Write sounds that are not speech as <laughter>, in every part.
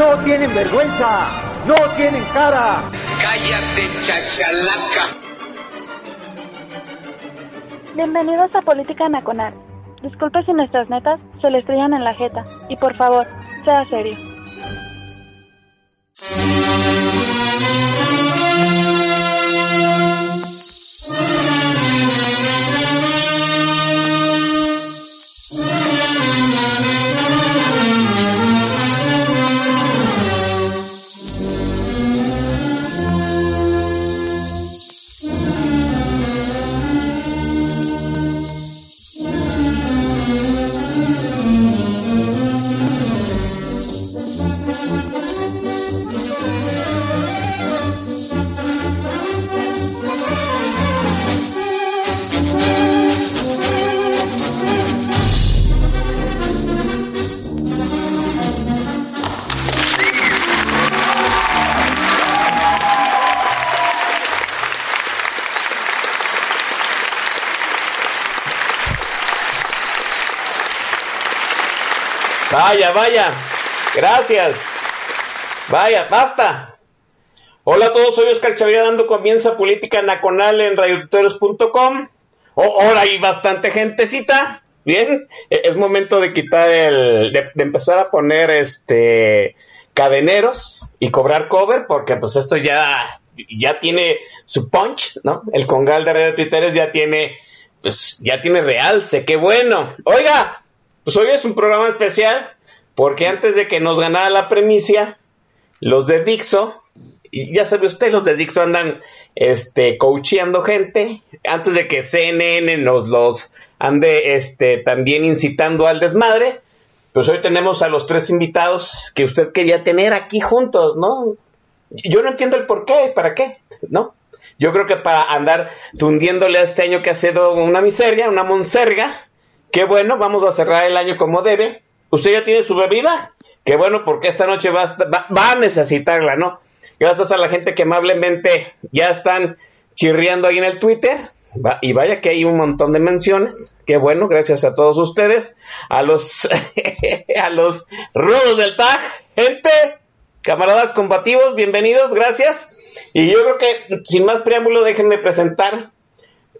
¡No tienen vergüenza! ¡No tienen cara! Cállate, chachalaca. Bienvenidos a Política Nacional. Disculpe si nuestras netas se le estrellan en la jeta. Y por favor, sea serio. Vaya, vaya. Gracias. Vaya, basta. Hola a todos, soy Oscar Chavira dando comienzo a Política Nacional en radiotuteros.com. Oh, ahora hay bastante gentecita. Bien, e- es momento de quitar el, de, de empezar a poner este cadeneros y cobrar cover porque pues esto ya, ya tiene su punch, ¿no? El congal de Radio Tuiteros ya tiene, pues ya tiene realce, qué bueno. Oiga, pues hoy es un programa especial porque antes de que nos ganara la premicia, los de Dixo, y ya sabe usted, los de Dixo andan este, coacheando gente, antes de que CNN nos los ande este, también incitando al desmadre, pues hoy tenemos a los tres invitados que usted quería tener aquí juntos, ¿no? Yo no entiendo el por qué, para qué, ¿no? Yo creo que para andar tundiéndole a este año que ha sido una miseria, una monserga, qué bueno, vamos a cerrar el año como debe. ¿Usted ya tiene su bebida? Qué bueno, porque esta noche va a, esta- va- va a necesitarla, ¿no? Gracias a la gente que amablemente ya están chirriando ahí en el Twitter. Va- y vaya que hay un montón de menciones. Qué bueno, gracias a todos ustedes. A los, <laughs> a los rudos del TAG. Gente, camaradas combativos, bienvenidos, gracias. Y yo creo que, sin más preámbulo, déjenme presentar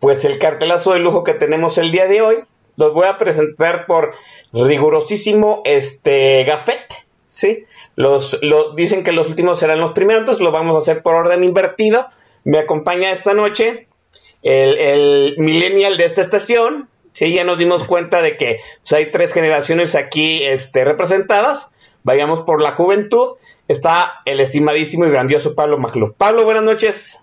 pues el cartelazo de lujo que tenemos el día de hoy. Los voy a presentar por rigurosísimo este gafete, ¿sí? Los, lo, dicen que los últimos serán los primeros, entonces lo vamos a hacer por orden invertido. Me acompaña esta noche el, millennial de esta estación, ¿sí? Ya nos dimos cuenta de que pues, hay tres generaciones aquí este, representadas. Vayamos por la juventud. Está el estimadísimo y grandioso Pablo Magluf. Pablo, buenas noches.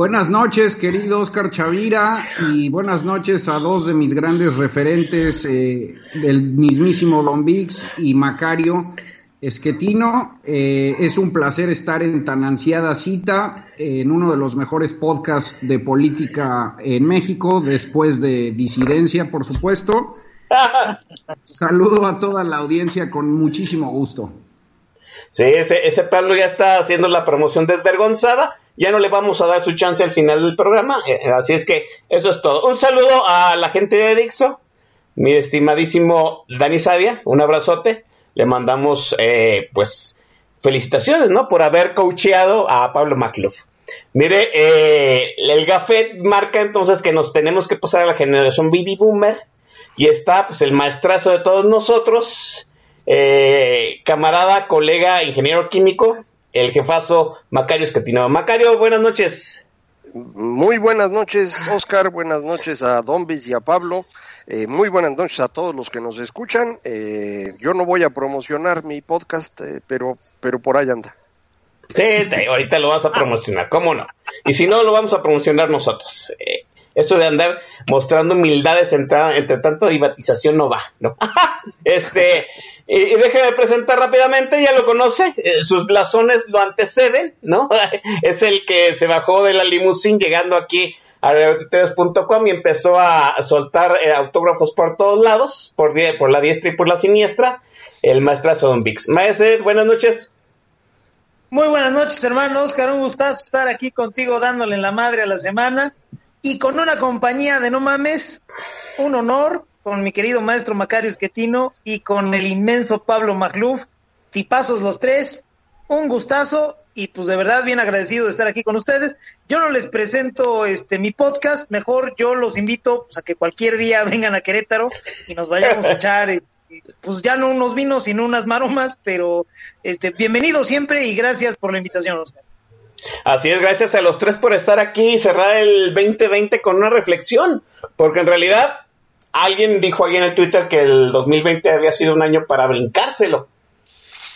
Buenas noches, querido Oscar Chavira, y buenas noches a dos de mis grandes referentes, eh, del mismísimo Don Vix y Macario Esquetino. Eh, es un placer estar en tan ansiada cita eh, en uno de los mejores podcasts de política en México, después de Disidencia, por supuesto. <laughs> Saludo a toda la audiencia con muchísimo gusto. Sí, ese, ese Pablo ya está haciendo la promoción desvergonzada. Ya no le vamos a dar su chance al final del programa. eh, así es que eso es todo. Un saludo a la gente de Dixo. Mi estimadísimo Dani Sadia. Un abrazote. Le mandamos, eh, pues, felicitaciones, ¿no? Por haber coacheado a Pablo Macluf. Mire, eh, el Gafet marca entonces que nos tenemos que pasar a la generación baby boomer. Y está, pues, el maestrazo de todos nosotros. Eh, camarada, colega, ingeniero químico, el jefazo Macario Escatino. Macario, buenas noches. Muy buenas noches, Oscar. Buenas noches a Dombis y a Pablo. Eh, muy buenas noches a todos los que nos escuchan. Eh, yo no voy a promocionar mi podcast, eh, pero, pero por ahí anda. Sí, te- ahorita lo vas a promocionar, ¿cómo no? Y si no, lo vamos a promocionar nosotros. Eh, Esto de andar mostrando humildades entre, entre tanta divatización no va, ¿no? <laughs> este, y, déjeme presentar rápidamente, ya lo conoce, eh, sus blasones lo anteceden, ¿no? <laughs> es el que se bajó de la limusín llegando aquí a reutiteros.com y empezó a soltar eh, autógrafos por todos lados, por, la diestra y por la siniestra, el maestrazo Don Vix. Buenas noches. Muy buenas noches, hermano Oscar. Un gustazo estar aquí contigo dándole la madre a la semana y con una compañía de no mames, un honor con mi querido maestro Macario Esquetino y con el inmenso Pablo Magluf. Tipazos los tres, un gustazo y pues de verdad bien agradecido de estar aquí con ustedes. Yo no les presento este mi podcast, mejor yo los invito pues, a que cualquier día <laughs> vengan a Querétaro y nos vayamos a echar eh, pues ya no unos vinos, sino unas maromas, pero este, bienvenido siempre y gracias por la invitación. Así es, gracias a los tres por estar aquí y cerrar el 2020 con una reflexión, porque en realidad alguien dijo ahí en el Twitter que el 2020 había sido un año para brincárselo,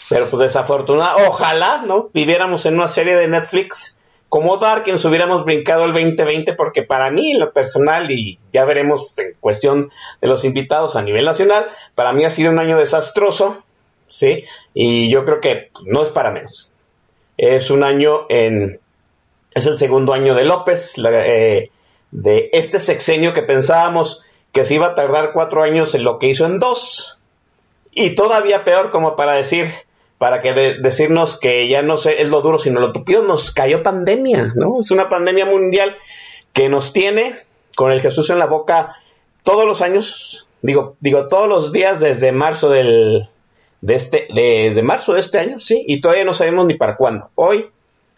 pero pues desafortunadamente, ojalá, ¿no? Viviéramos en una serie de Netflix como Dark nos hubiéramos brincado el 2020 porque para mí, lo personal, y ya veremos en cuestión de los invitados a nivel nacional, para mí ha sido un año desastroso, ¿sí? Y yo creo que no es para menos. Es un año en... Es el segundo año de López, eh, de este sexenio que pensábamos que se iba a tardar cuatro años en lo que hizo en dos. Y todavía peor como para decir, para que decirnos que ya no sé, es lo duro, sino lo tupido, nos cayó pandemia, ¿no? Es una pandemia mundial que nos tiene con el Jesús en la boca todos los años, digo, digo todos los días desde marzo del, de este, desde marzo de este año, sí, y todavía no sabemos ni para cuándo. Hoy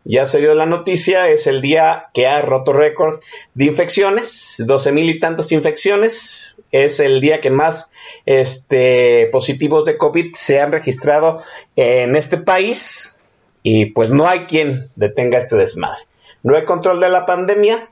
ya se dio la noticia, es el día que ha roto récord de infecciones, 12 mil y tantas infecciones, es el día que más este, positivos de COVID se han registrado en este país y pues no hay quien detenga este desmadre. No hay control de la pandemia,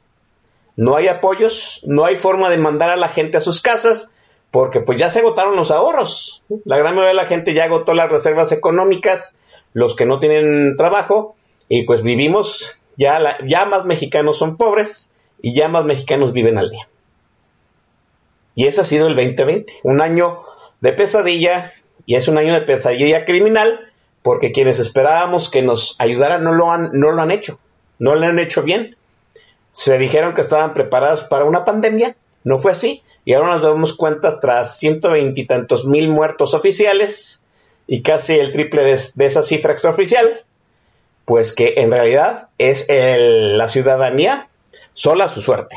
no hay apoyos, no hay forma de mandar a la gente a sus casas porque pues ya se agotaron los ahorros. La gran mayoría de la gente ya agotó las reservas económicas, los que no tienen trabajo y pues vivimos, ya, ya más mexicanos son pobres y ya más mexicanos viven al día. Y ese ha sido el 2020, un año de pesadilla y es un año de pesadilla criminal porque quienes esperábamos que nos ayudaran no lo han, no lo han hecho, no lo han hecho bien. Se dijeron que estaban preparados para una pandemia, no fue así, y ahora nos damos cuenta tras ciento veintitantos mil muertos oficiales y casi el triple de, de esa cifra extraoficial, pues que en realidad es la ciudadanía sola su suerte.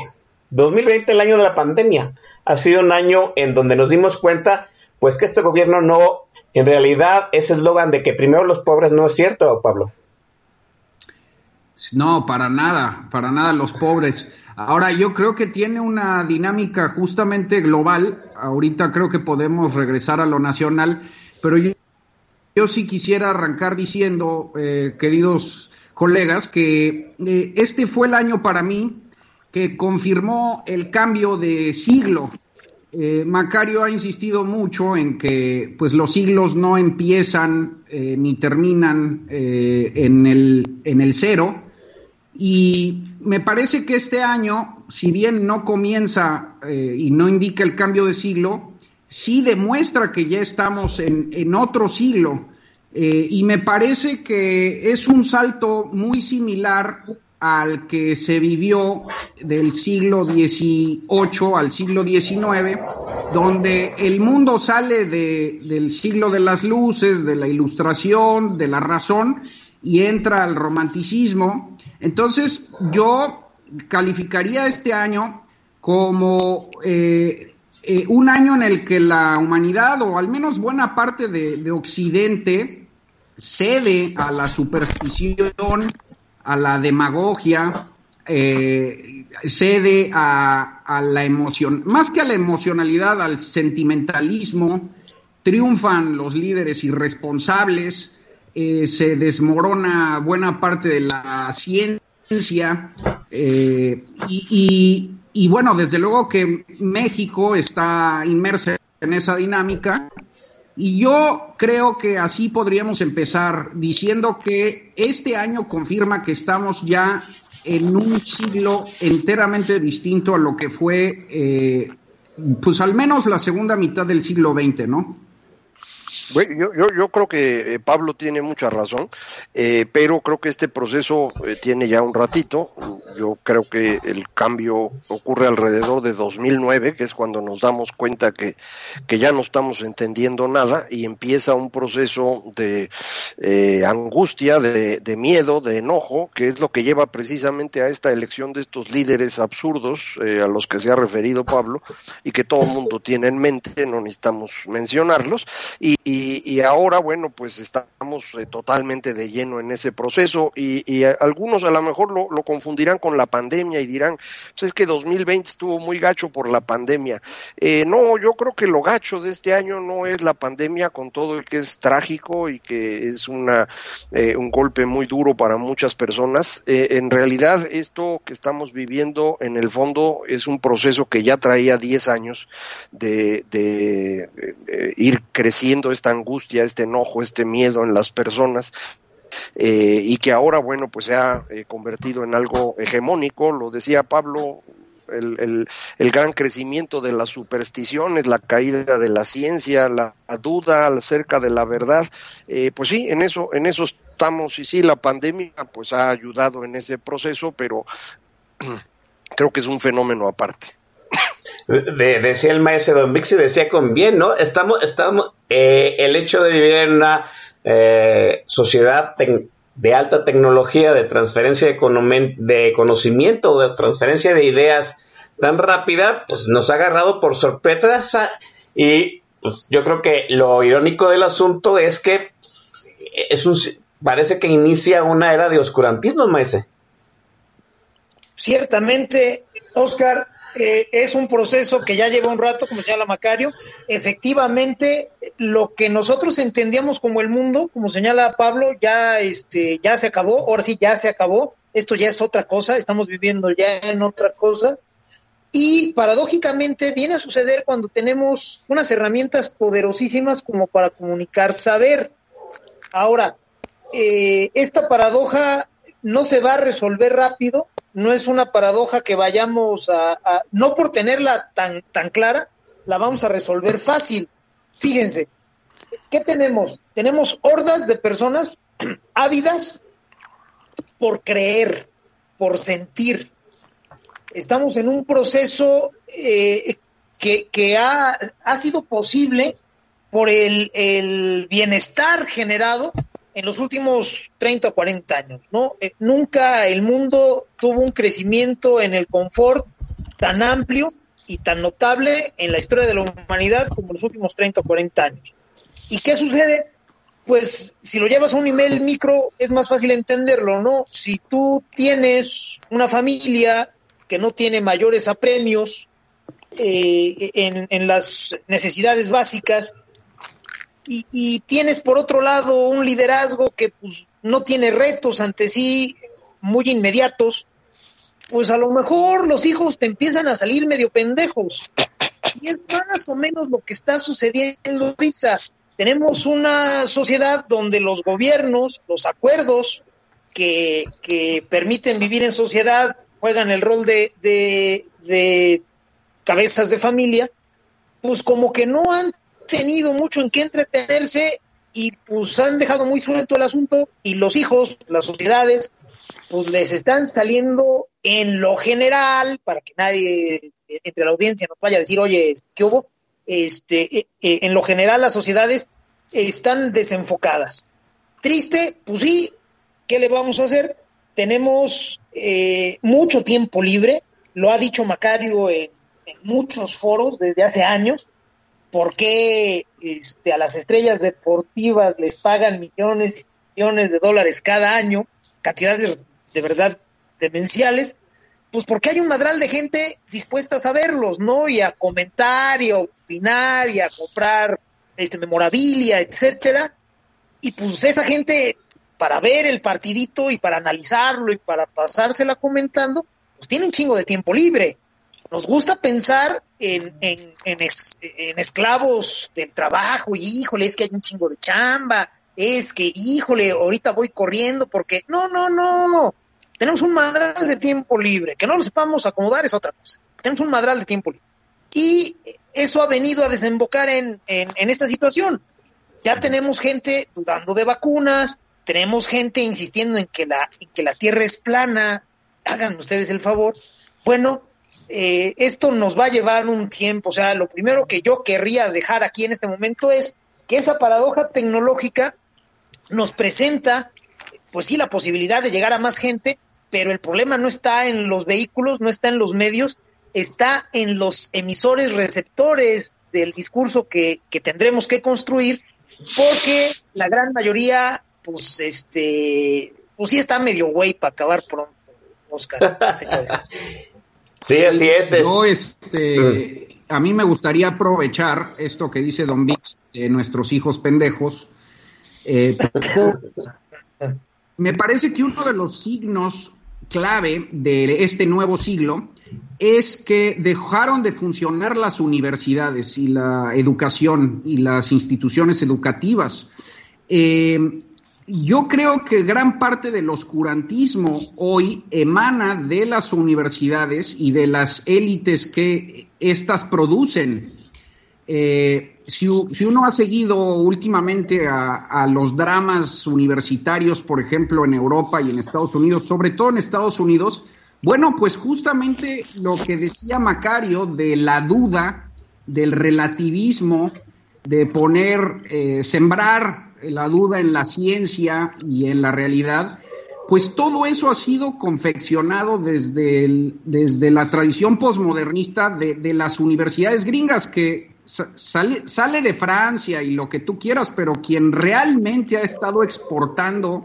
2020, el año de la pandemia, ha sido un año en donde nos dimos cuenta, pues que este gobierno no, en realidad, ese eslogan de que primero los pobres no es cierto, Pablo. No, para nada, para nada los pobres. Ahora, yo creo que tiene una dinámica justamente global. Ahorita creo que podemos regresar a lo nacional, pero yo, yo sí quisiera arrancar diciendo, eh, queridos colegas, que eh, este fue el año para mí que confirmó el cambio de siglo. Eh, Macario ha insistido mucho en que pues, los siglos no empiezan ni terminan en, el, en el cero. Y me parece que este año, si bien no comienza y no indica el cambio de siglo, sí demuestra que ya estamos en, en otro siglo. Eh, y me parece que es un salto muy similar al que se vivió del siglo XVIII al siglo XIX, donde el mundo sale de, del siglo de las luces, de la ilustración, de la razón, y entra al romanticismo. Entonces yo calificaría este año como eh, eh, un año en el que la humanidad, o al menos buena parte de, Occidente, cede a la superstición, a la demagogia, eh, cede a, la emoción, más que a la emocionalidad, al sentimentalismo, triunfan los líderes irresponsables, eh, se desmorona buena parte de la ciencia y, y bueno, desde luego que México está inmersa en esa dinámica Y yo creo que así podríamos empezar diciendo que este año confirma que estamos ya en un siglo enteramente distinto a lo que fue, eh, pues al menos la segunda mitad del siglo XX, ¿no? Bueno, yo, yo, creo que eh, Pablo tiene mucha razón, eh, pero creo que este proceso eh, tiene ya un ratito. Yo creo que el cambio ocurre alrededor de 2009, que es cuando nos damos cuenta que, que ya no estamos entendiendo nada y empieza un proceso de angustia, de, miedo, de enojo, que es lo que lleva precisamente a esta elección de estos líderes absurdos a los que se ha referido Pablo y que todo el mundo tiene en mente, no necesitamos mencionarlos. y, ahora, bueno, pues estamos eh, totalmente de lleno en ese proceso y, algunos a lo mejor lo, lo, confundirán con la pandemia y dirán, pues es que 2020 estuvo muy gacho por la pandemia. Eh, no, yo creo que lo gacho de este año no es la pandemia con todo el que es trágico y que es una, eh, un golpe muy duro para muchas personas. en realidad, esto que estamos viviendo en el fondo es un proceso que ya traía 10 años de, de ir creciendo esta angustia, este enojo, este miedo en las personas. Eh, y que ahora, bueno, pues se ha eh, convertido en algo hegemónico, lo decía Pablo, el, gran crecimiento de las supersticiones, la caída de la ciencia, la, duda acerca de la verdad, eh, pues sí, en eso, en eso estamos y sí, la pandemia pues ha ayudado en ese proceso, pero <clears throat> creo que es un fenómeno aparte de, decía el maestro Don Vixi, decía con bien, ¿no? Estamos, estamos, eh, el hecho de vivir en una eh, sociedad de alta tecnología, de transferencia de, de conocimiento, de transferencia de ideas tan rápida, pues nos ha agarrado por sorpresa y pues, yo creo que lo irónico del asunto es que es un, parece que inicia una era de oscurantismo, maese. Ciertamente, Oscar, eh, es un proceso que ya lleva un rato, como señala Macario. Efectivamente, lo que nosotros entendíamos como el mundo, como señala Pablo, ya, este, ya se acabó, ahora sí ya se acabó. Esto ya es otra cosa, estamos viviendo ya en otra cosa. Y paradójicamente viene a suceder cuando tenemos unas herramientas poderosísimas como para comunicar saber. Ahora, eh, esta paradoja no se va a resolver rápido, no es una paradoja que vayamos a, no por tenerla tan, tan clara, la vamos a resolver fácil. Fíjense, ¿qué tenemos? Tenemos hordas de personas <clears throat> ávidas por creer, por sentir. Estamos en un proceso eh, que, que ha, ha, sido posible por el, el bienestar generado en los últimos 30 o 40 años, ¿no? Eh, nunca el mundo tuvo un crecimiento en el confort tan amplio y tan notable en la historia de la humanidad como en los últimos 30 o 40 años. ¿Y qué sucede? Pues si lo llevas a un nivel micro es más fácil entenderlo, ¿no? Si tú tienes una familia que no tiene mayores apremios eh, en, en las necesidades básicas, y, tienes por otro lado un liderazgo que pues no tiene retos ante sí muy inmediatos, pues a lo mejor los hijos te empiezan a salir medio pendejos. Y es más o menos lo que está sucediendo ahorita. Tenemos una sociedad donde los gobiernos, los acuerdos que, que permiten vivir en sociedad, juegan el rol de, de, de cabezas de familia, pues como que no han tenido mucho en qué entretenerse y pues han dejado muy suelto el asunto y los hijos, las sociedades, pues les están saliendo en lo general, para que nadie entre la audiencia nos vaya a decir, oye, ¿qué hubo? Este, eh, eh, en lo general las sociedades están desenfocadas. Triste, pues sí, ¿qué le vamos a hacer? Tenemos eh, mucho tiempo libre, lo ha dicho Macario en muchos foros desde hace años, por qué este, a las estrellas deportivas les pagan millones y millones de dólares cada año, cantidades de verdad demenciales, pues porque hay un madral de gente dispuesta a saberlos, ¿no? Y a comentar y a opinar y a comprar este memorabilia, etcétera. Y pues esa gente para ver el partidito y para analizarlo y para pasársela comentando, pues tiene un chingo de tiempo libre. Nos gusta pensar en, en, en, en, esclavos del trabajo, y híjole, es que hay un chingo de chamba, es que, híjole, ahorita voy corriendo porque, no, no, no, tenemos un madral de tiempo libre, que no lo sepamos acomodar es otra cosa, tenemos un madral de tiempo libre. Y eso ha venido a desembocar en, en esta situación. Ya tenemos gente dudando de vacunas, tenemos gente insistiendo en que la, en que la Tierra es plana, hagan ustedes el favor. Bueno, eh, esto nos va a llevar un tiempo. O sea, lo primero que yo querría dejar aquí en este momento es que esa paradoja tecnológica nos presenta, pues sí, la posibilidad de llegar a más gente, pero el problema no está en los vehículos, no está en los medios, está en los emisores receptores del discurso que, que tendremos que construir, porque la gran mayoría, pues, este, pues sí está medio güey para acabar pronto, Oscar. <laughs> Sí, así es. Yo, este, a mí me gustaría aprovechar esto que dice Don Vix, de nuestros hijos pendejos. Eh, me parece que uno de los signos clave de este nuevo siglo es que dejaron de funcionar las universidades y la educación y las instituciones educativas. Eh, yo creo que gran parte del oscurantismo hoy emana de las universidades y de las élites que éstas producen. Eh, si, uno ha seguido últimamente a, los dramas universitarios, por ejemplo, en Europa y en Estados Unidos, sobre todo en Estados Unidos, bueno, pues justamente lo que decía Macario de la duda, del relativismo, de poner, eh, sembrar la duda en la ciencia y en la realidad, pues todo eso ha sido confeccionado desde, desde la tradición posmodernista de, las universidades gringas, que sale, sale de Francia y lo que tú quieras, pero quien realmente ha estado exportando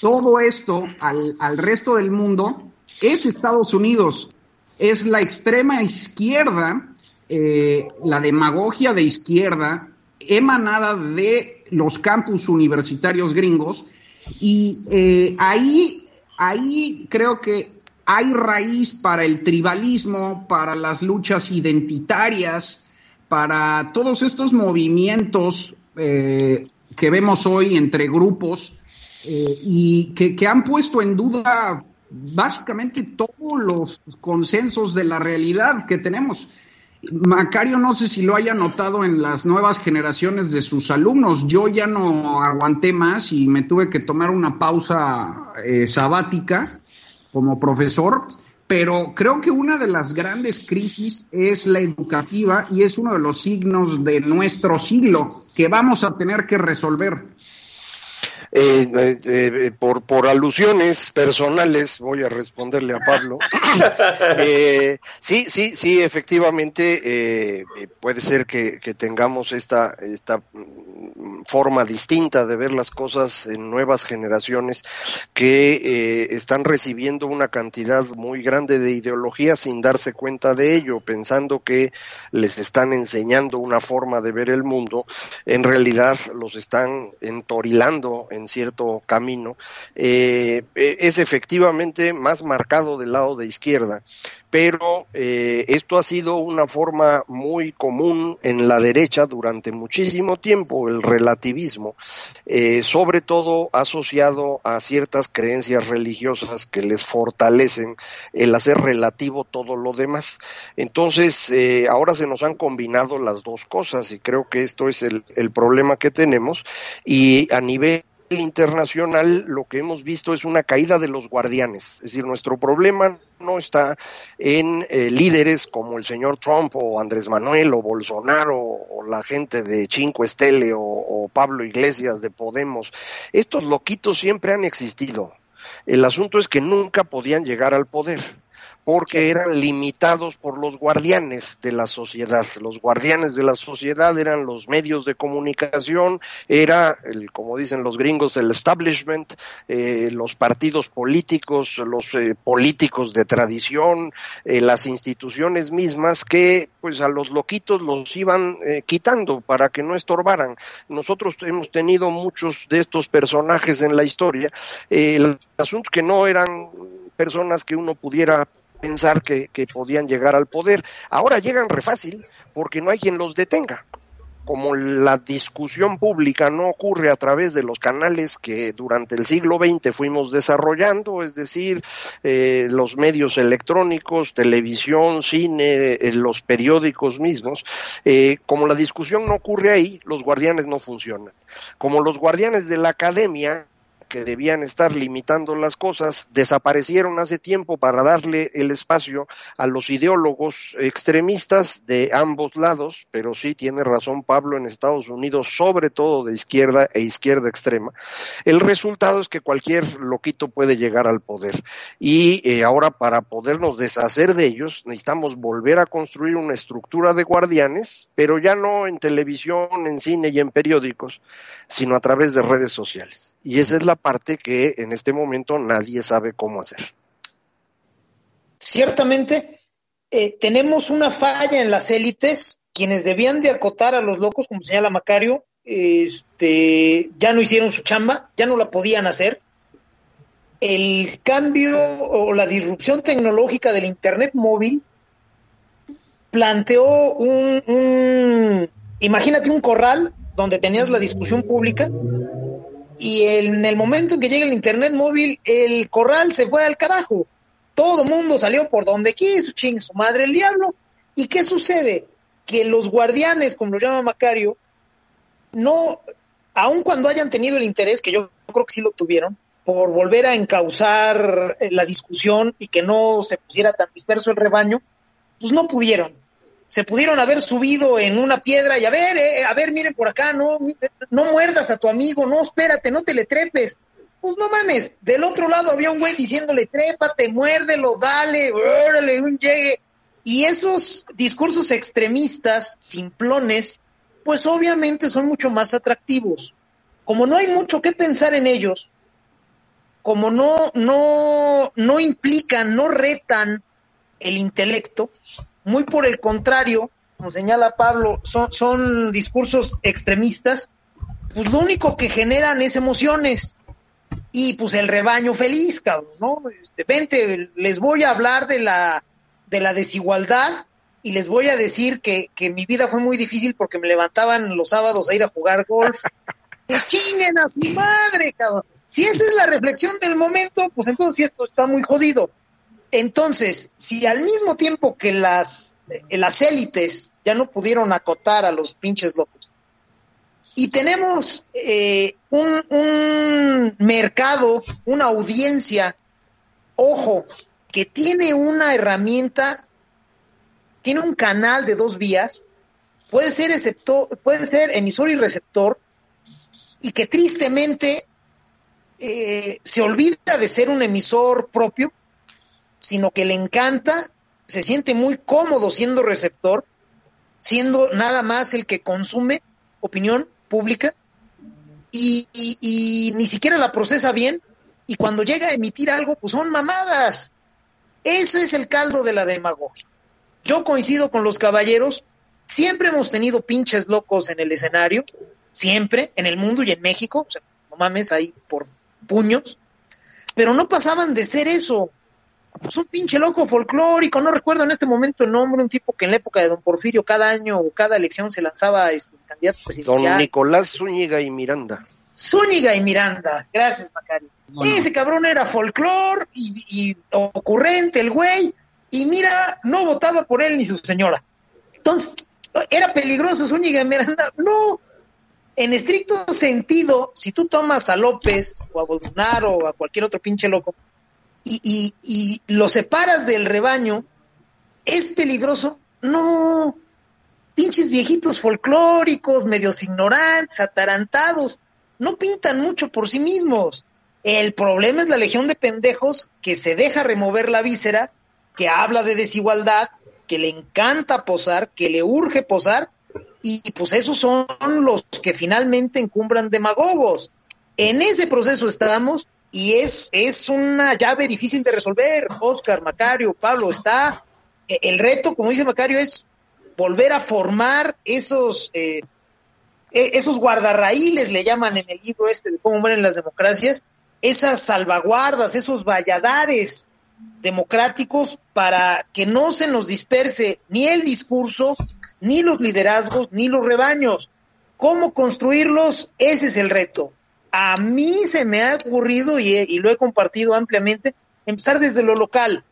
todo esto al, al resto del mundo es Estados Unidos, es la extrema izquierda, eh, la demagogia de izquierda emanada de los campus universitarios gringos y eh, ahí, ahí creo que hay raíz para el tribalismo, para las luchas identitarias, para todos estos movimientos eh, que vemos hoy entre grupos eh, y que, que, han puesto en duda básicamente todos los consensos de la realidad que tenemos. Macario no sé si lo haya notado en las nuevas generaciones de sus alumnos. Yo ya no aguanté más y me tuve que tomar una pausa eh, sabática como profesor, pero creo que una de las grandes crisis es la educativa y es uno de los signos de nuestro siglo que vamos a tener que resolver. Eh, eh, eh, por, por alusiones personales, voy a responderle a Pablo. <laughs> sí, sí, sí, efectivamente, puede ser que, que, tengamos esta, esta forma distinta de ver las cosas en nuevas generaciones que están recibiendo una cantidad muy grande de ideología sin darse cuenta de ello, pensando que les están enseñando una forma de ver el mundo, en realidad los están entorilando en cierto camino, eh, eh, es efectivamente más marcado del lado de izquierda, pero eh, esto ha sido una forma muy común en la derecha durante muchísimo tiempo, el relativismo, sobre todo asociado a ciertas creencias religiosas que les fortalecen el hacer relativo todo lo demás. Entonces, ahora se nos han combinado las dos cosas y creo que esto es el problema que tenemos y a nivel internacional lo que hemos visto es una caída de los guardianes. Es decir, nuestro problema no está en eh, líderes como el señor Trump o Andrés Manuel o Bolsonaro o la gente de Cinco Estele o Pablo Iglesias de Podemos. Estos loquitos siempre han existido. El asunto es que nunca podían llegar al poder porque eran limitados por los guardianes de la sociedad. Los guardianes de la sociedad eran los medios de comunicación, era, el, como dicen los gringos, el establishment, eh, los partidos políticos, los eh, políticos de tradición, eh, las instituciones mismas que pues a los loquitos los iban quitando para que no estorbaran. Nosotros hemos tenido muchos de estos personajes en la historia, el asunto que no eran personas que uno pudiera pensar que, podían llegar al poder. Ahora llegan re fácil porque no hay quien los detenga como la discusión pública no ocurre a través de los canales que durante el siglo XX fuimos desarrollando, es decir, eh, los medios electrónicos, televisión, cine, eh, los periódicos mismos, eh, como la discusión no ocurre ahí, los guardianes no funcionan. Como los guardianes de la academia que debían estar limitando las cosas, desaparecieron hace tiempo para darle el espacio a los ideólogos extremistas de ambos lados, pero sí tiene razón Pablo en Estados Unidos, sobre todo de izquierda e izquierda extrema. El resultado es que cualquier loquito puede llegar al poder. Y eh, ahora para podernos deshacer de ellos, necesitamos volver a construir una estructura de guardianes, pero ya no en televisión, en cine y en periódicos, sino a través de redes sociales. Y esa es la parte que en este momento nadie sabe cómo hacer. Ciertamente, eh, tenemos una falla en las élites, quienes debían de acotar a los locos, como señala Macario, este, ya no hicieron su chamba, ya no la podían hacer. El cambio o la disrupción tecnológica del Internet móvil planteó un, un imagínate un corral donde tenías la discusión pública y en el momento en que llega el internet móvil, el corral se fue al carajo. Todo mundo salió por donde quiso, ching su madre el diablo. ¿Y qué sucede? Que los guardianes, como lo llama Macario, no, aun cuando hayan tenido el interés, que yo creo que sí lo tuvieron, por volver a encauzar la discusión y que no se pusiera tan disperso el rebaño, pues no pudieron se pudieron haber subido en una piedra y a ver, eh, a ver, miren por acá, no, no muerdas a tu amigo, no, espérate, no te le trepes. Pues no mames, del otro lado había un güey diciéndole, trépate, muérdelo, dale, órale, un llegue. Y esos discursos extremistas, simplones, pues obviamente son mucho más atractivos. Como no hay mucho que pensar en ellos, como no, no, no implican, no retan el intelecto, muy por el contrario, como señala Pablo, son, son discursos extremistas, pues lo único que generan es emociones. Y pues el rebaño feliz, cabrón, ¿no? De repente les voy a hablar de la, de la desigualdad y les voy a decir que, que mi vida fue muy difícil porque me levantaban los sábados a ir a jugar golf. <laughs> ¡Que chinguen a su madre, cabrón! Si esa es la reflexión del momento, pues entonces esto está muy jodido. Entonces, si al mismo tiempo que las, eh, las élites ya no pudieron acotar a los pinches locos, y tenemos eh, un, un mercado, una audiencia, ojo, que tiene una herramienta, tiene un canal de dos vías, puede ser, puede ser emisor y receptor, y que tristemente eh, se olvida de ser un emisor propio sino que le encanta, se siente muy cómodo siendo receptor, siendo nada más el que consume opinión pública y, ni siquiera la procesa bien y cuando llega a emitir algo, pues son mamadas. Ese es el caldo de la demagogia. Yo coincido con los caballeros, siempre hemos tenido pinches locos en el escenario, siempre, en el mundo y en México, o sea, no mames, ahí por puños, pero no pasaban de ser eso, pues un pinche loco folclórico, no recuerdo en este momento el nombre, un tipo que en la época de don Porfirio cada año o cada elección se lanzaba este, candidato presidencial. Don Nicolás Zúñiga y Miranda. Zúñiga y Miranda, gracias Macario. Ese cabrón era folclor y, ocurrente el güey, y mira, no votaba por él ni su señora. Entonces, ¿era peligroso Zúñiga y Miranda? No, en estricto sentido, si tú tomas a López o a Bolsonaro o a cualquier otro pinche loco, y, y, lo separas del rebaño, ¿es peligroso? No, pinches viejitos folclóricos, medios ignorantes, atarantados, no pintan mucho por sí mismos. El problema es la legión de pendejos que se deja remover la víscera, que habla de desigualdad, que le encanta posar, que le urge posar, y pues esos son los que finalmente encumbran demagogos. En ese proceso estamos y es, es una llave difícil de resolver. Oscar, Macario, Pablo, está. E, el reto, como dice Macario, es volver a formar esos, eh, e, esos guardarraíles, le llaman en el libro este de cómo mueren las democracias, esas salvaguardas, esos valladares democráticos para que no se nos disperse ni el discurso, ni los liderazgos, ni los rebaños. ¿Cómo construirlos? Ese es el reto. A mí se me ha ocurrido y, lo he compartido ampliamente, empezar desde lo local.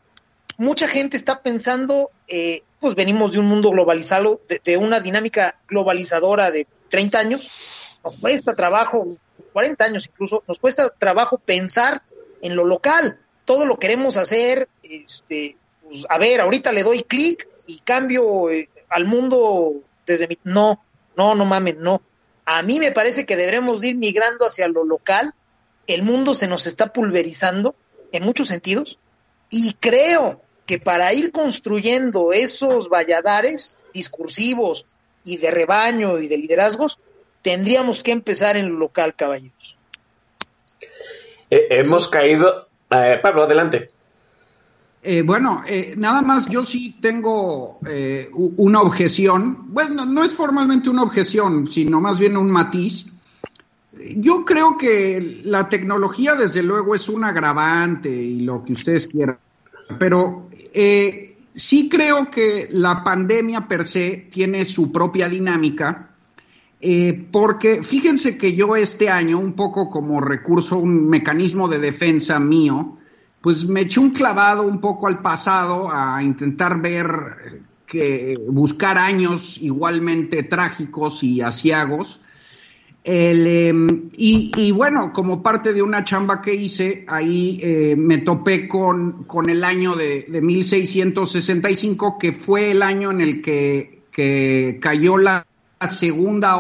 Mucha gente está pensando, eh, pues venimos de un mundo globalizado, de, de, una dinámica globalizadora de 30 años, nos cuesta trabajo, 40 años incluso, nos cuesta trabajo pensar en lo local. Todo lo queremos hacer, este, pues, a ver, ahorita le doy clic y cambio eh, al mundo desde mi... No, no, no mamen, no. A mí me parece que deberemos ir migrando hacia lo local. El mundo se nos está pulverizando en muchos sentidos y creo que para ir construyendo esos valladares discursivos y de rebaño y de liderazgos, tendríamos que empezar en lo local, caballeros. Eh, hemos sí. caído. Eh, Pablo, adelante. Eh, bueno, eh, nada más yo sí tengo eh, una objeción. Bueno, no es formalmente una objeción, sino más bien un matiz. Yo creo que la tecnología, desde luego, es un agravante y lo que ustedes quieran, pero eh, sí creo que la pandemia per se tiene su propia dinámica, eh, porque fíjense que yo este año, un poco como recurso, un mecanismo de defensa mío, pues me eché un clavado un poco al pasado a intentar ver que buscar años igualmente trágicos y asiagos. El, y, y, bueno, como parte de una chamba que hice, ahí eh, me topé con, con el año de, de, 1665, que fue el año en el que, que cayó la segunda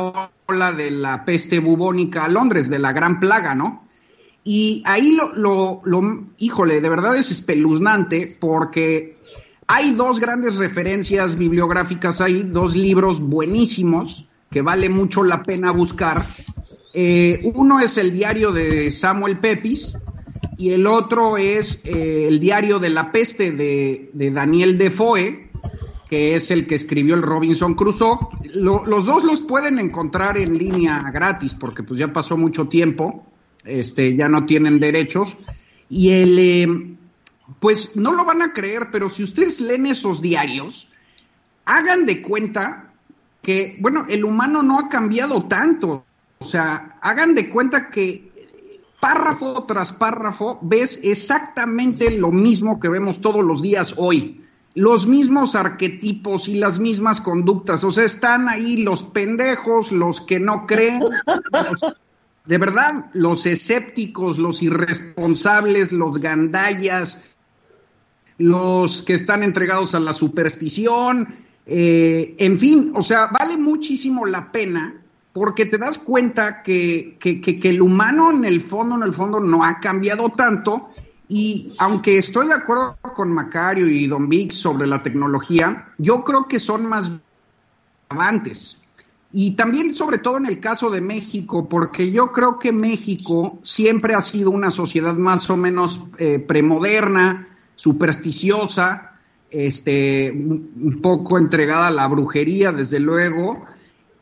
ola de la peste bubónica a Londres, de la gran plaga, ¿no? Y ahí lo, lo, híjole, de verdad es espeluznante porque hay dos grandes referencias bibliográficas, hay dos libros buenísimos que vale mucho la pena buscar. Eh, uno es el diario de Samuel Pepys y el otro es eh, el diario de la peste de, de, Daniel Defoe, que es el que escribió el Robinson Crusoe. Lo, los dos los pueden encontrar en línea gratis porque pues ya pasó mucho tiempo este, ya no tienen derechos. Y el, eh, pues no lo van a creer, pero si ustedes leen esos diarios, hagan de cuenta que, bueno, el humano no ha cambiado tanto. O sea, hagan de cuenta que párrafo tras párrafo ves exactamente lo mismo que vemos todos los días hoy. Los mismos arquetipos y las mismas conductas. O sea, están ahí los pendejos, los que no creen, los de verdad, los escépticos, los irresponsables, los gandallas, los que están entregados a la superstición, eh, en fin, o sea, vale muchísimo la pena porque te das cuenta que, que, que, que, el humano en el fondo, en el fondo no ha cambiado tanto y aunque estoy de acuerdo con Macario y Don Vic sobre la tecnología, yo creo que son más avantes. Y también, sobre todo en el caso de México, porque yo creo que México siempre ha sido una sociedad más o menos eh, premoderna, supersticiosa, este, un poco entregada a la brujería, desde luego.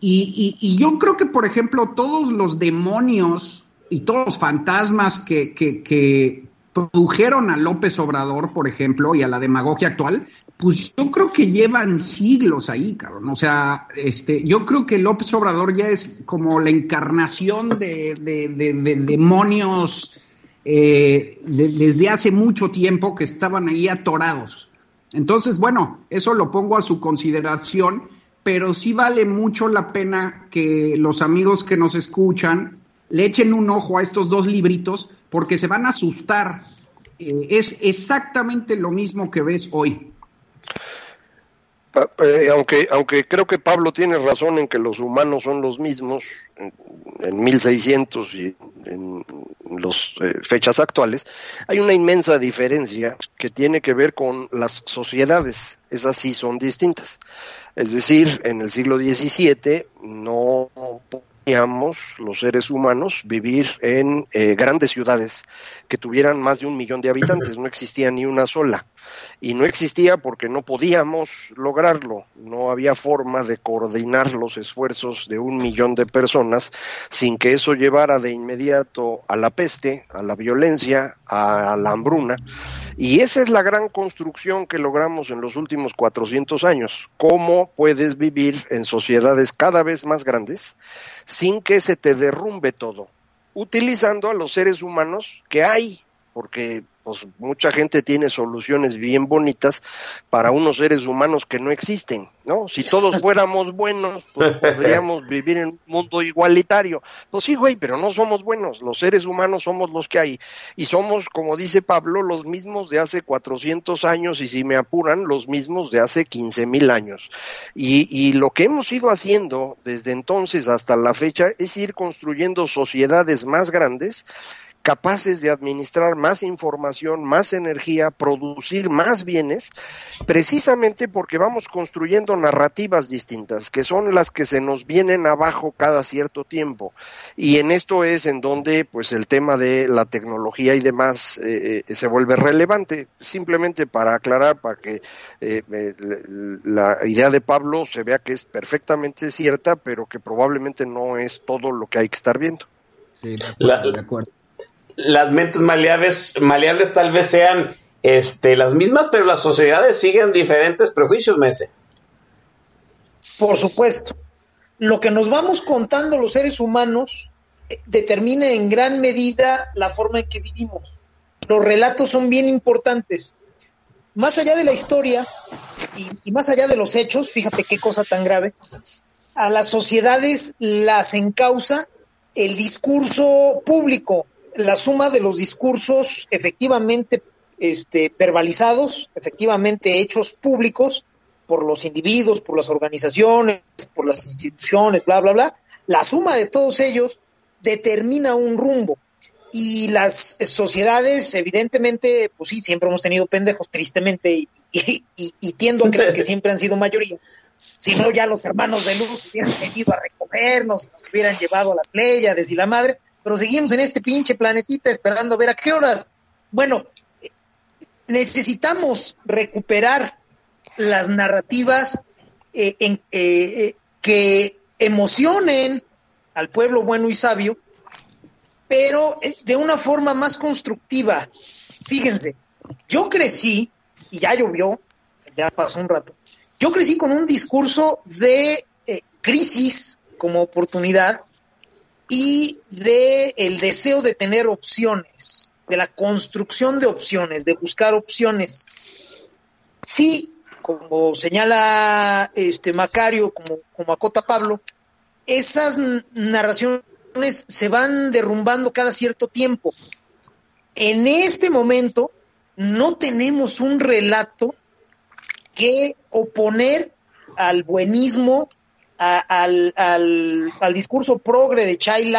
Y, yo creo que, por ejemplo, todos los demonios y todos los fantasmas que produjeron a López Obrador, por ejemplo, y a la demagogia actual, pues yo creo que llevan siglos ahí, cabrón. O sea, este, yo creo que López Obrador ya es como la encarnación de, de, de, de demonios eh, desde hace mucho tiempo que estaban ahí atorados. Entonces, bueno, eso lo pongo a su consideración, pero sí vale mucho la pena que los amigos que nos escuchan le echen un ojo a estos dos libritos porque se van a asustar. Eh, es exactamente lo mismo que ves hoy. Eh, aunque, aunque creo que Pablo tiene razón en que los humanos son los mismos en, en 1600 y en las eh, fechas actuales, hay una inmensa diferencia que tiene que ver con las sociedades. Esas sí son distintas. Es decir, en el siglo XVII no los seres humanos vivir en eh, grandes ciudades que tuvieran más de un millón de habitantes, no existía ni una sola. Y no existía porque no podíamos lograrlo, no había forma de coordinar los esfuerzos de un millón de personas sin que eso llevara de inmediato a la peste, a la violencia, a la hambruna. Y esa es la gran construcción que logramos en los últimos 400 años. ¿Cómo puedes vivir en sociedades cada vez más grandes sin que se te derrumbe todo? Utilizando a los seres humanos que hay, porque pues mucha gente tiene soluciones bien bonitas para unos seres humanos que no existen, ¿no? Si todos <laughs> fuéramos buenos, pues podríamos vivir en un mundo igualitario. Pues sí, güey, pero no somos buenos. Los seres humanos somos los que hay. Y somos, como dice Pablo, los mismos de hace 400 años y si me apuran, los mismos de hace 15 mil años. Y, y lo que hemos ido haciendo desde entonces hasta la fecha es ir construyendo sociedades más grandes capaces de administrar más información, más energía, producir más bienes, precisamente porque vamos construyendo narrativas distintas, que son las que se nos vienen abajo cada cierto tiempo. Y en esto es en donde pues el tema de la tecnología y demás eh, eh, se vuelve relevante. Simplemente para aclarar, para que eh, la idea de Pablo se vea que es perfectamente cierta, pero que probablemente no es todo lo que hay que estar viendo. Sí, de acuerdo. de acuerdo las mentes maleables, maleables tal vez sean este, las mismas, pero las sociedades siguen diferentes prejuicios, Mese. Por supuesto. Lo que nos vamos contando los seres humanos eh, determina en gran medida la forma en que vivimos. Los relatos son bien importantes. Más allá de la historia y, y más allá de los hechos, fíjate qué cosa tan grave, a las sociedades las encausa el discurso público, la suma de los discursos efectivamente este, verbalizados, efectivamente hechos públicos por los individuos, por las organizaciones, por las instituciones, bla, bla, bla, la suma de todos ellos determina un rumbo. Y las sociedades, evidentemente, pues sí, siempre hemos tenido pendejos, tristemente, y, y, tiendo a creer que <laughs> siempre han sido mayoría. Si no, ya los hermanos de luz hubieran venido a recogernos, nos hubieran llevado a las Pléyades y la madre, pero seguimos en este pinche planetita esperando a ver a qué horas. Bueno, necesitamos recuperar las narrativas eh, en, eh, eh, que emocionen al pueblo bueno y sabio, pero de una forma más constructiva. Fíjense, yo crecí, y ya llovió, ya pasó un rato, yo crecí con un discurso de crisis como oportunidad y de el deseo de tener opciones, de la construcción de opciones, de buscar opciones. Sí, como señala este Macario, como, como acota Pablo, esas narraciones se van derrumbando cada cierto tiempo. En este momento no tenemos un relato que oponer al buenismo al, al, al, discurso progre de Chai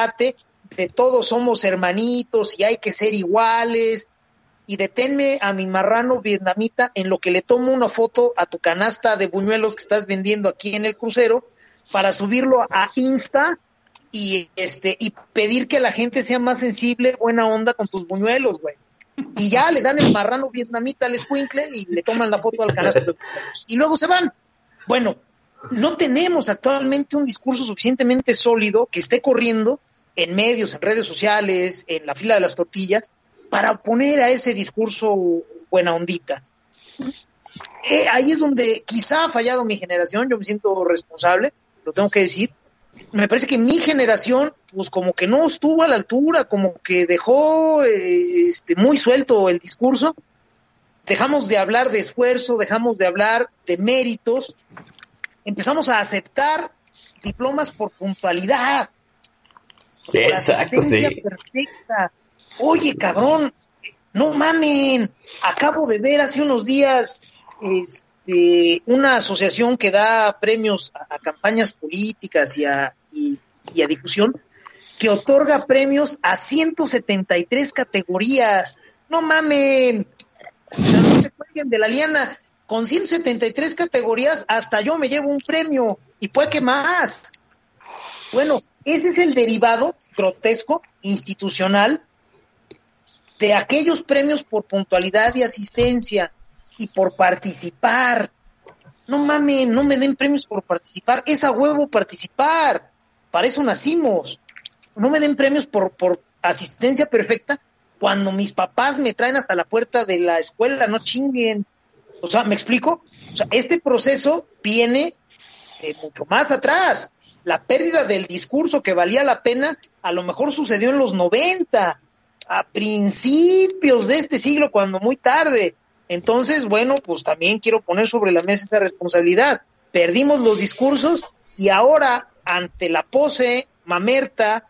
de todos somos hermanitos y hay que ser iguales, y deténme a mi marrano vietnamita en lo que le tomo una foto a tu canasta de buñuelos que estás vendiendo aquí en el crucero para subirlo a Insta y este y pedir que la gente sea más sensible, buena onda con tus buñuelos, güey. Y ya le dan el marrano vietnamita al escuincle y le toman la foto al canasta de buñuelos. Y luego se van. Bueno, no tenemos actualmente un discurso suficientemente sólido que esté corriendo en medios, en redes sociales, en la fila de las tortillas, para poner a ese discurso buena ondita. Eh, ahí es donde quizá ha fallado mi generación, yo me siento responsable, lo tengo que decir. Me parece que mi generación, pues como que no estuvo a la altura, como que dejó eh, este, muy suelto el discurso. Dejamos de hablar de esfuerzo, dejamos de hablar de méritos, empezamos a aceptar diplomas por puntualidad. por Exacto, sí. perfecta. Oye, cabrón, no mamen, acabo de ver hace unos días este, una asociación que da premios a, campañas políticas y a, y, a difusión, que otorga premios a 173 categorías. No mamen, no se cuelguen de la liana con 173 categorías, hasta yo me llevo un premio y puede que más. Bueno, ese es el derivado grotesco, institucional, de aquellos premios por puntualidad y asistencia y por participar. No mames, no me den premios por participar, es a huevo participar, para eso nacimos. No me den premios por, por asistencia perfecta cuando mis papás me traen hasta la puerta de la escuela, no chinguen. O sea, ¿me explico? O sea, este proceso viene eh, mucho más atrás. La pérdida del discurso que valía la pena a lo mejor sucedió en los 90, a principios de este siglo, cuando muy tarde. Entonces, bueno, pues también quiero poner sobre la mesa esa responsabilidad. Perdimos los discursos y ahora, ante la pose mamerta,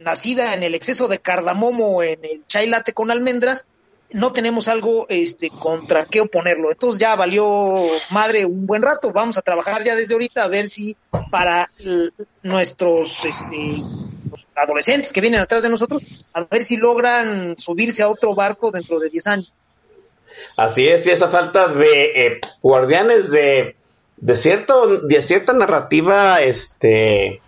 nacida en el exceso de cardamomo en el chai latte con almendras, no tenemos algo este contra qué oponerlo. Entonces ya valió madre un buen rato. Vamos a trabajar ya desde ahorita a ver si para nuestros este, adolescentes que vienen atrás de nosotros, a ver si logran subirse a otro barco dentro de 10 años. Así es, y esa falta de eh, guardianes de, de, cierto, de cierta narrativa, este,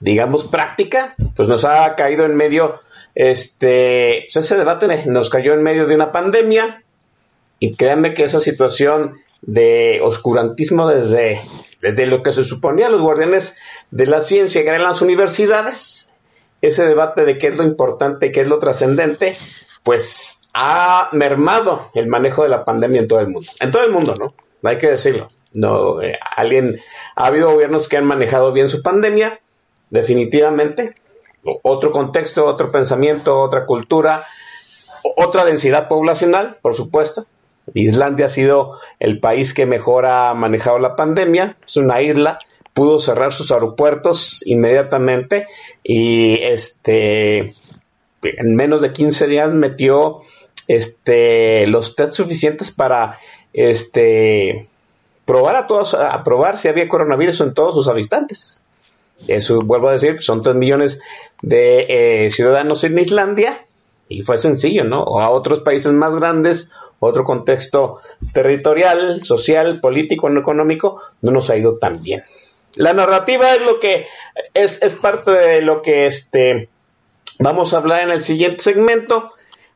digamos, práctica, pues nos ha caído en medio este, pues ese debate nos cayó en medio de una pandemia y créanme que esa situación de oscurantismo desde, desde lo que se suponía los guardianes de la ciencia que eran las universidades, ese debate de qué es lo importante, qué es lo trascendente, pues ha mermado el manejo de la pandemia en todo el mundo. En todo el mundo, ¿no? Hay que decirlo. No, eh, alguien, ha habido gobiernos que han manejado bien su pandemia, definitivamente, otro contexto, otro pensamiento, otra cultura, otra densidad poblacional, por supuesto. Islandia ha sido el país que mejor ha manejado la pandemia, es una isla, pudo cerrar sus aeropuertos inmediatamente y este en menos de 15 días metió este los test suficientes para este probar a todos a probar si había coronavirus en todos sus habitantes. Eso vuelvo a decir, son 3 millones de eh, ciudadanos en Islandia y fue sencillo, ¿no? O a otros países más grandes, otro contexto territorial, social, político, no económico, no nos ha ido tan bien. La narrativa es lo que es, parte de lo que este vamos a hablar en el siguiente segmento.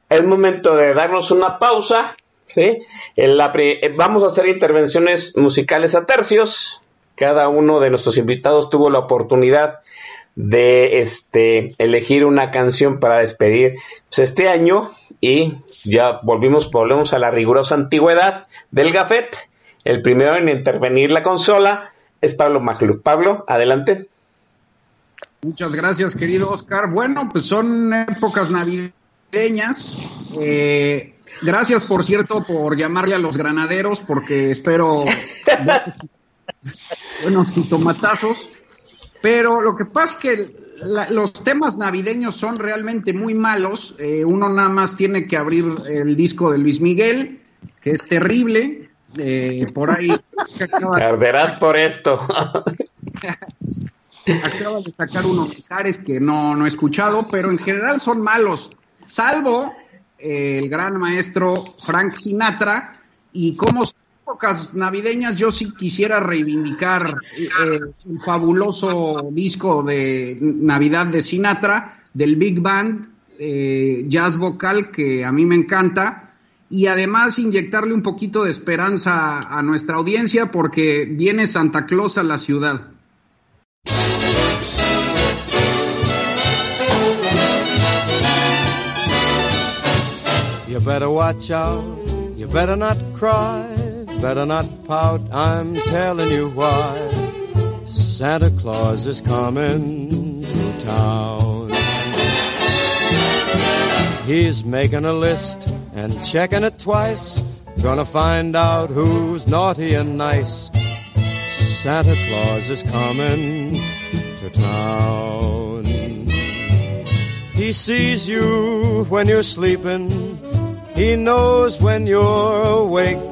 Es momento de darnos una pausa, ¿sí? En la, vamos a hacer intervenciones musicales a tercios. Cada uno de nuestros invitados tuvo la oportunidad de este elegir una canción para despedir pues, este año y ya volvimos volvemos a la rigurosa antigüedad del gafet. El primero en intervenir la consola es Pablo Maclu Pablo adelante. Muchas gracias querido Oscar. Bueno pues son épocas navideñas. Eh, gracias por cierto por llamarle a los granaderos porque espero <laughs> buenos jitomatazos pero lo que pasa es que los temas navideños son realmente muy malos. Eh, uno nada más tiene que abrir el disco de Luis Miguel, que es terrible. Eh, por ahí. <laughs> Perderás por esto. <laughs> acaba de sacar unos Mijares que no, no he escuchado, pero en general son malos. Salvo eh, el gran maestro Frank Sinatra y cómo épocas navideñas yo sí quisiera reivindicar eh, el fabuloso disco de Navidad de Sinatra, del Big Band, eh, jazz vocal, que a mí me encanta, y además inyectarle un poquito de esperanza a nuestra audiencia porque viene Santa Claus a la ciudad. You better watch out, you better not cry. Better not pout, I'm telling you why. Santa Claus is coming to town. He's making a list and checking it twice. Gonna find out who's naughty and nice. Santa Claus is coming to town. He sees you when you're sleeping. He knows when you're awake.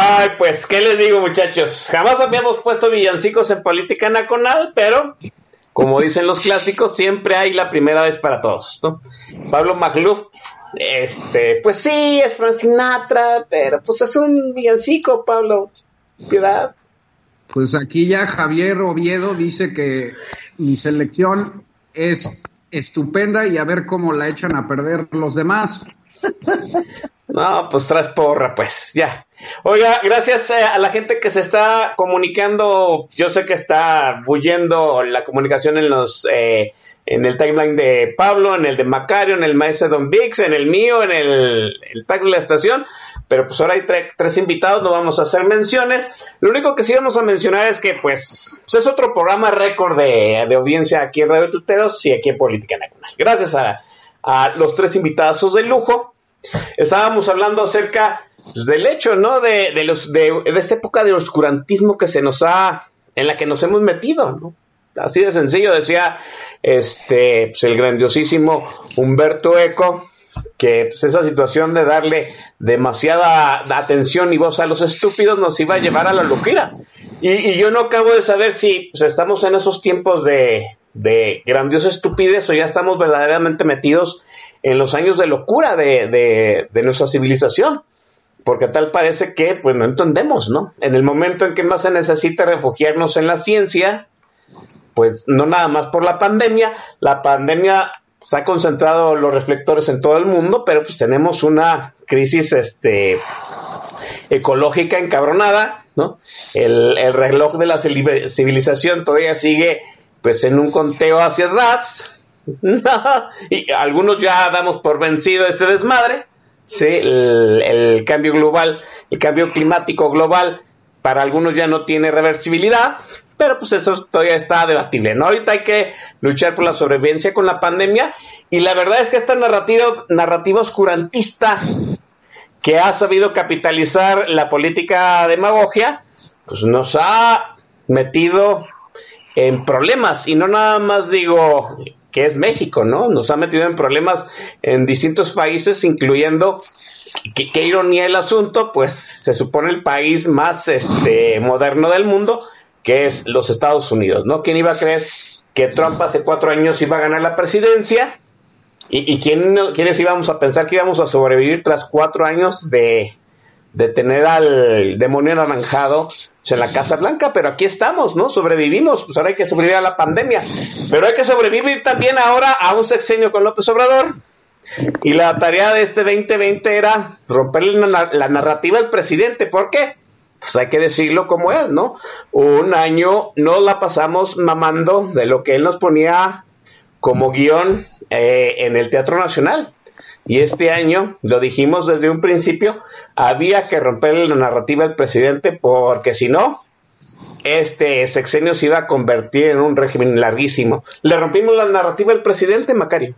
Ay, pues, ¿qué les digo, muchachos? Jamás habíamos puesto villancicos en política nacional, pero como dicen los clásicos, siempre hay la primera vez para todos, ¿no? Pablo McLuff, este, pues sí, es Frank Sinatra, pero pues es un villancico, Pablo. Piedad. Pues aquí ya Javier Oviedo dice que mi selección es estupenda y a ver cómo la echan a perder los demás. No, pues traes porra, pues, ya. Oiga, gracias eh, a la gente que se está comunicando. Yo sé que está bullendo la comunicación en los eh, en el timeline de Pablo, en el de Macario, en el maestro Don Vix, en el mío, en el, tag de la estación. Pero pues ahora hay tre- tres invitados, no vamos a hacer menciones. Lo único que sí vamos a mencionar es que pues, es otro programa récord de, de audiencia aquí en Radio Tuteros y aquí en Política Nacional. Gracias a, a los tres invitados de lujo. Estábamos hablando acerca pues, del hecho, ¿no? De, de los, de, esta época de oscurantismo que se nos ha, en la que nos hemos metido. Así de sencillo, decía este, pues, el grandiosísimo Humberto Eco, que pues, esa situación de darle demasiada atención y voz a los estúpidos nos iba a llevar a la locura. Y, y yo no acabo de saber si pues, estamos en esos tiempos de, de grandiosa estupidez o ya estamos verdaderamente metidos en los años de locura de, nuestra civilización. Porque tal parece que pues no entendemos, ¿no? En el momento en que más se necesita refugiarnos en la ciencia, pues no nada más por la pandemia, la pandemia pues, ha concentrado los reflectores en todo el mundo, pero pues tenemos una crisis este ecológica encabronada, ¿no? El, el reloj de la civil- civilización todavía sigue pues en un conteo hacia atrás, <laughs> y algunos ya damos por vencido este desmadre, sí, el, el cambio global, el cambio climático global, para algunos ya no tiene reversibilidad, pero pues eso todavía está debatible, ¿no? Ahorita hay que luchar por la sobrevivencia con la pandemia y la verdad es que esta narrativa, narrativa oscurantista que ha sabido capitalizar la política demagogia, pues nos ha metido en problemas y no nada más digo que es México, ¿no? Nos ha metido en problemas en distintos países, incluyendo qué, ironía el asunto, pues se supone el país más este moderno del mundo, que es los Estados Unidos, ¿no? ¿Quién iba a creer que Trump hace cuatro años iba a ganar la presidencia? ¿Y, y quién, quiénes íbamos a pensar que íbamos a sobrevivir tras cuatro años de, de tener al demonio anaranjado pues, en la Casa Blanca? Pero aquí estamos, ¿no? Sobrevivimos, pues ahora hay que sobrevivir a la pandemia. Pero hay que sobrevivir también ahora a un sexenio con López Obrador. Y la tarea de este 2020 era romper la, narrativa del presidente. ¿Por qué? Pues hay que decirlo como es, ¿no? Un año no la pasamos mamando de lo que él nos ponía como guion eh, en el Teatro Nacional. Y este año, lo dijimos desde un principio, había que romper la narrativa del presidente porque si no, este sexenio se iba a convertir en un régimen larguísimo. ¿Le rompimos la narrativa del presidente, Macario?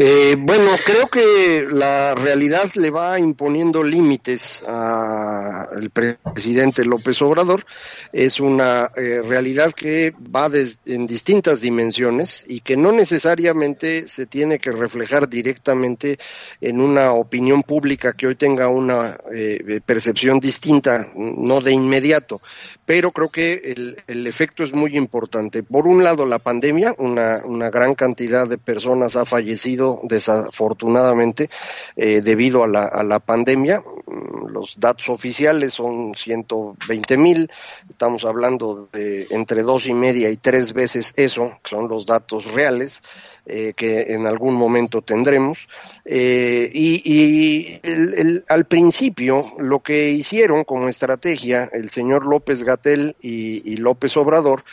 Eh, bueno, creo que la realidad le va imponiendo límites al presidente López Obrador. Es una eh, realidad que va en distintas dimensiones y que no necesariamente se tiene que reflejar directamente en una opinión pública que hoy tenga una eh, percepción distinta, no de inmediato. Pero creo que el, el, efecto es muy importante. Por un lado, la pandemia, una, una gran cantidad de personas ha fallecido desafortunadamente eh, debido a la, a la pandemia. Mm, Los datos oficiales son 120 mil, estamos hablando de entre dos y media y tres veces eso, que son los datos reales eh, que en algún momento tendremos. Eh, y el- al principio lo que hicieron como estrategia el señor López Gatel y, y López Obrador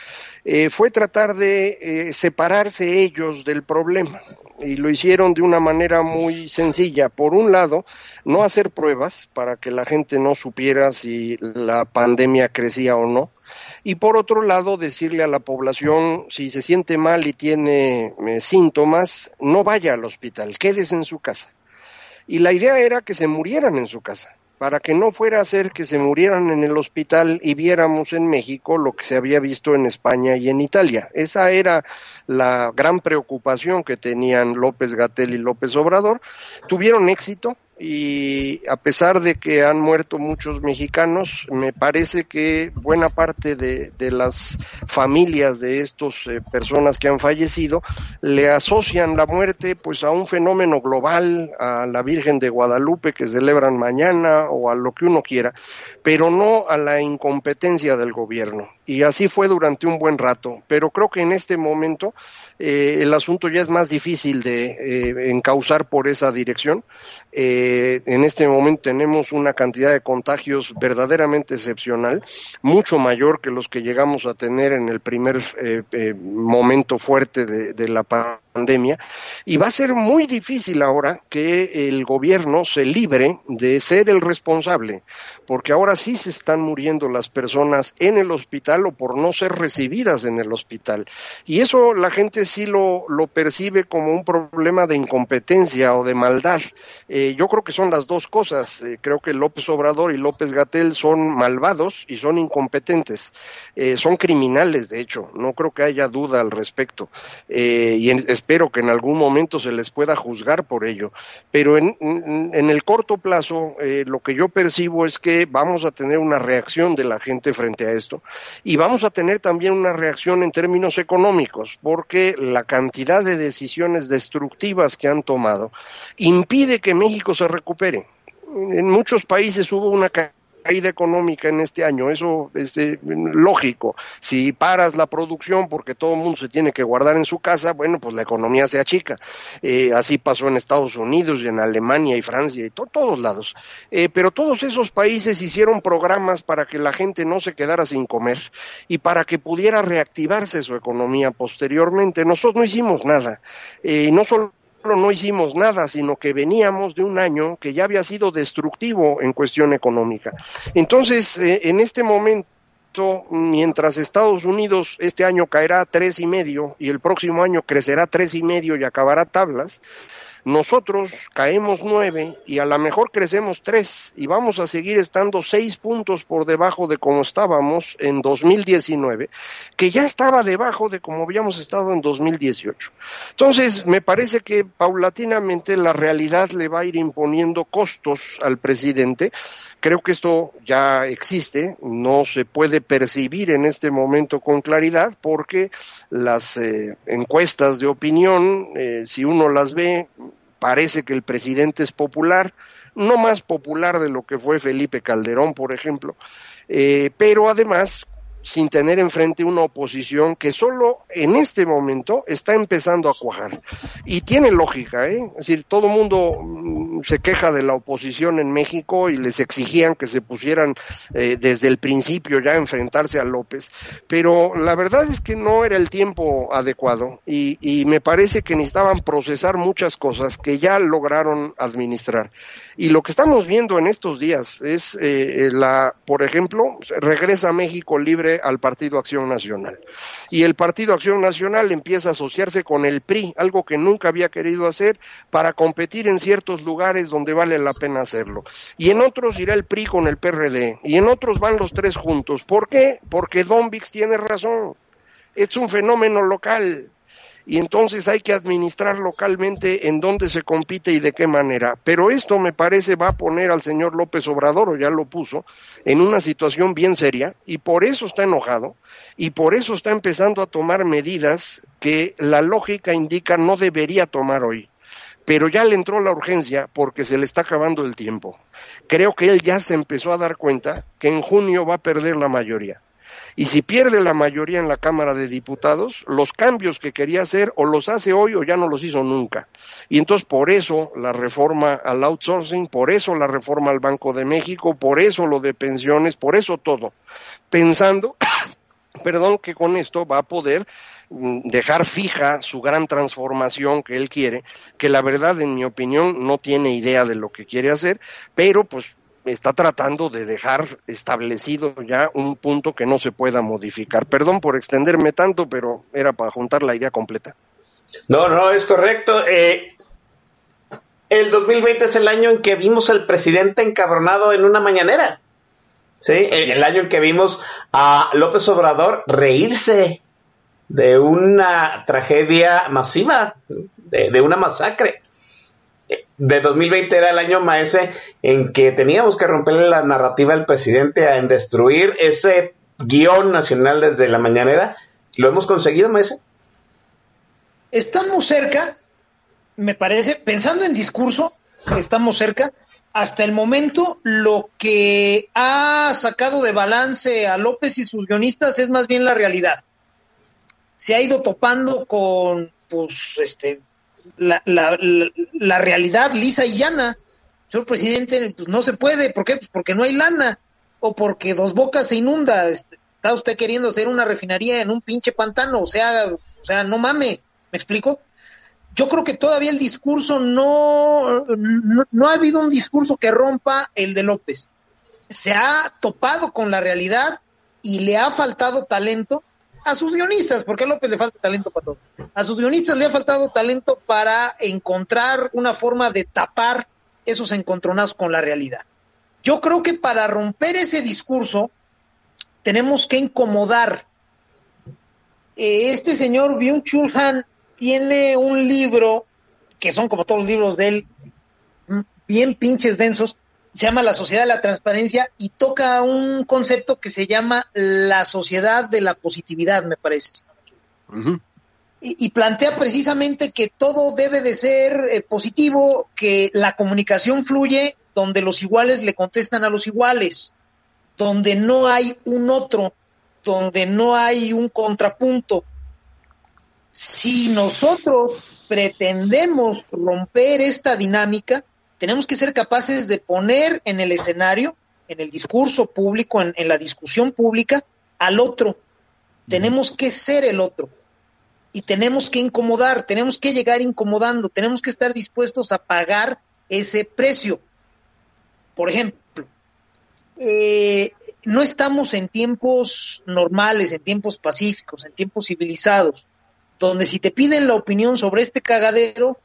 eh, fue tratar de eh, separarse ellos del problema. Y lo hicieron de una manera muy sencilla. Por un lado, no hacer pruebas para que la gente no supiera si la pandemia crecía o no. Y por otro lado, decirle a la población, si se siente mal y tiene eh, síntomas, no vaya al hospital, quédese en su casa. Y la idea era que se murieran en su casa, para que no fuera a ser que se murieran en el hospital y viéramos en México lo que se había visto en España y en Italia. Esa era la gran preocupación que tenían López Gatel y López Obrador. Tuvieron éxito y a pesar de que han muerto muchos mexicanos, me parece que buena parte de, de las familias de estas personas que han fallecido le asocian la muerte pues a un fenómeno global, a la Virgen de Guadalupe que celebran mañana o a lo que uno quiera, pero no a la incompetencia del gobierno. Y así fue durante un buen rato, pero creo que en este momento eh, el asunto ya es más difícil de eh, encauzar por esa dirección. Eh, en este momento tenemos una cantidad de contagios verdaderamente excepcional, mucho mayor que los que llegamos a tener en el primer eh, eh, momento fuerte de, de la pandemia. Y va a ser muy difícil ahora que el gobierno se libre de ser el responsable, porque ahora sí se están muriendo las personas en el hospital o por no ser recibidas en el hospital. Y eso la gente sí lo, lo percibe como un problema de incompetencia o de maldad. Eh, yo creo que son las dos cosas. Eh, creo que López Obrador y López Gatel son malvados y son incompetentes. Eh, son criminales, de hecho. No creo que haya duda al respecto. Y en- espero que en algún momento se les pueda juzgar por ello. Pero en, en- el corto plazo, eh, lo que yo percibo es que vamos a tener una reacción de la gente frente a esto y vamos a tener también una reacción en términos económicos, porque la cantidad de decisiones destructivas que han tomado impide que México se recupere. En muchos países hubo una caída económica en este año, eso es eh, lógico. Si paras la producción porque todo mundo se tiene que guardar en su casa, bueno, pues la economía se achica. Eh, así pasó en Estados Unidos y en Alemania y Francia y to- todos lados. Eh, pero todos esos países hicieron programas para que la gente no se quedara sin comer y para que pudiera reactivarse su economía posteriormente. Nosotros no hicimos nada. Eh, no solo no hicimos nada, sino que veníamos de un año que ya había sido destructivo en cuestión económica. Entonces, eh, en este momento, mientras Estados Unidos este año caerá a tres y medio y el próximo año crecerá tres y medio y acabará tablas, nosotros caemos nueve y a lo mejor crecemos tres y vamos a seguir estando seis puntos por debajo de como estábamos en 2019, que ya estaba debajo de como habíamos estado en 2018. Entonces, me parece que paulatinamente la realidad le va a ir imponiendo costos al presidente. Creo que esto ya existe, no se puede percibir en este momento con claridad porque las eh, encuestas de opinión, eh, si uno las ve, parece que el presidente es popular, no más popular de lo que fue Felipe Calderón, por ejemplo, eh, pero además sin tener enfrente una oposición que solo en este momento está empezando a cuajar. Y tiene lógica, ¿eh? Es decir, todo mundo mm, se queja de la oposición en México y les exigían que se pusieran eh, desde el principio ya a enfrentarse a López, pero la verdad es que no era el tiempo adecuado y, y me parece que necesitaban procesar muchas cosas que ya lograron administrar. Y lo que estamos viendo en estos días es eh, la, por ejemplo, regresa México libre al Partido Acción Nacional. Y el Partido Acción Nacional empieza a asociarse con el PRI, algo que nunca había querido hacer, para competir en ciertos lugares donde vale la pena hacerlo. Y en otros irá el PRI con el PRD. Y en otros van los tres juntos. ¿Por qué? Porque Don Vix tiene razón. Es un fenómeno local y entonces hay que administrar localmente en dónde se compite y de qué manera. Pero esto me parece va a poner al señor López Obrador, o ya lo puso, en una situación bien seria y por eso está enojado y por eso está empezando a tomar medidas que la lógica indica no debería tomar hoy. pero ya le entró la urgencia porque se le está acabando el tiempo. Creo que él ya se empezó a dar cuenta que en junio va a perder la mayoría. Y si pierde la mayoría en la Cámara de Diputados, los cambios que quería hacer o los hace hoy o ya no los hizo nunca. Y entonces por eso la reforma al outsourcing, por eso la reforma al Banco de México, por eso lo de pensiones, por eso todo. Pensando, <coughs> perdón, que con esto va a poder mm, dejar fija su gran transformación que él quiere, que la verdad, en mi opinión, no tiene idea de lo que quiere hacer, pero pues está tratando de dejar establecido ya un punto que no se pueda modificar. Perdón por extenderme tanto, pero era para juntar la idea completa. No, no, es correcto. Eh, el 2020 es el año en que vimos al presidente encabronado en una mañanera. Sí, el año en que vimos a López Obrador reírse de una tragedia masiva, de, de una masacre de 2020 era el año maese en que teníamos que romperle la narrativa al presidente en destruir ese guion nacional desde la mañanera. ¿Lo hemos conseguido, maese? Estamos cerca, me parece, pensando en discurso, estamos cerca. Hasta el momento, lo que ha sacado de balance a López y sus guionistas es más bien la realidad. Se ha ido topando con, pues, este, la, la, la, realidad lisa y llana. Señor presidente, pues no se puede. ¿Por qué? Pues porque no hay lana. O porque Dos Bocas se inunda. Este, está usted queriendo hacer una refinería en un pinche pantano. O sea, o sea, no mame. ¿Me explico? Yo creo que todavía el discurso no, no, no ha habido un discurso que rompa el de López. Se ha topado con la realidad y le ha faltado talento a sus guionistas, porque a López le falta talento para todo. A sus guionistas le ha faltado talento para encontrar una forma de tapar esos encontronazos con la realidad. Yo creo que para romper ese discurso tenemos que incomodar. Eh, este señor Byung Chul Han tiene un libro, que son como todos los libros de él, bien pinches densos, se llama La Sociedad de la Transparencia y toca un concepto que se llama la sociedad de la positividad, me parece. y, y, plantea precisamente que todo debe de ser eh, positivo, que la comunicación fluye donde los iguales le contestan a los iguales, donde no hay un otro, donde no hay un contrapunto. Si nosotros pretendemos romper esta dinámica, tenemos que ser capaces de poner en el escenario, en el discurso público, en, la discusión pública, al otro. Tenemos que ser el otro. Y tenemos que incomodar, tenemos que llegar incomodando, tenemos que estar dispuestos a pagar ese precio. Por ejemplo, eh, no estamos en tiempos normales, en tiempos pacíficos, en tiempos civilizados, donde si te piden la opinión sobre este cagadero,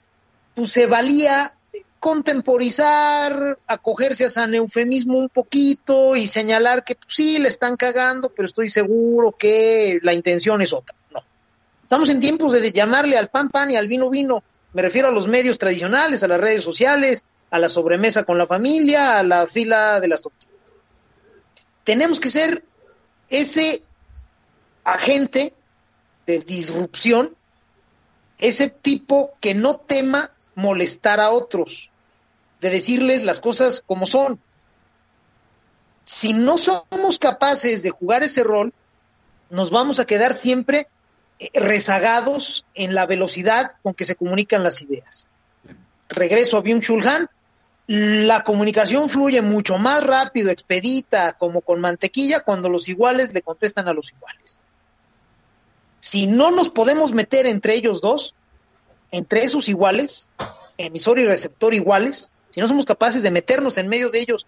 pues se valía contemporizar, acogerse a San Eufemismo un poquito y señalar que pues, sí le están cagando, pero estoy seguro que la intención es otra. No. Estamos en tiempos de llamarle al pan pan y al vino vino. Me refiero a los medios tradicionales, a las redes sociales, a la sobremesa con la familia, a la fila de las tortillas. Tenemos que ser ese agente de disrupción, ese tipo que no tema molestar a otros de decirles las cosas como son. Si no somos capaces de jugar ese rol, nos vamos a quedar siempre eh, rezagados en la velocidad con que se comunican las ideas. Regreso a Byung-Chul la comunicación fluye mucho más rápido, expedita, como con mantequilla, cuando los iguales le contestan a los iguales. Si no nos podemos meter entre ellos dos, entre esos iguales, emisor y receptor iguales, si no somos capaces de meternos en medio de ellos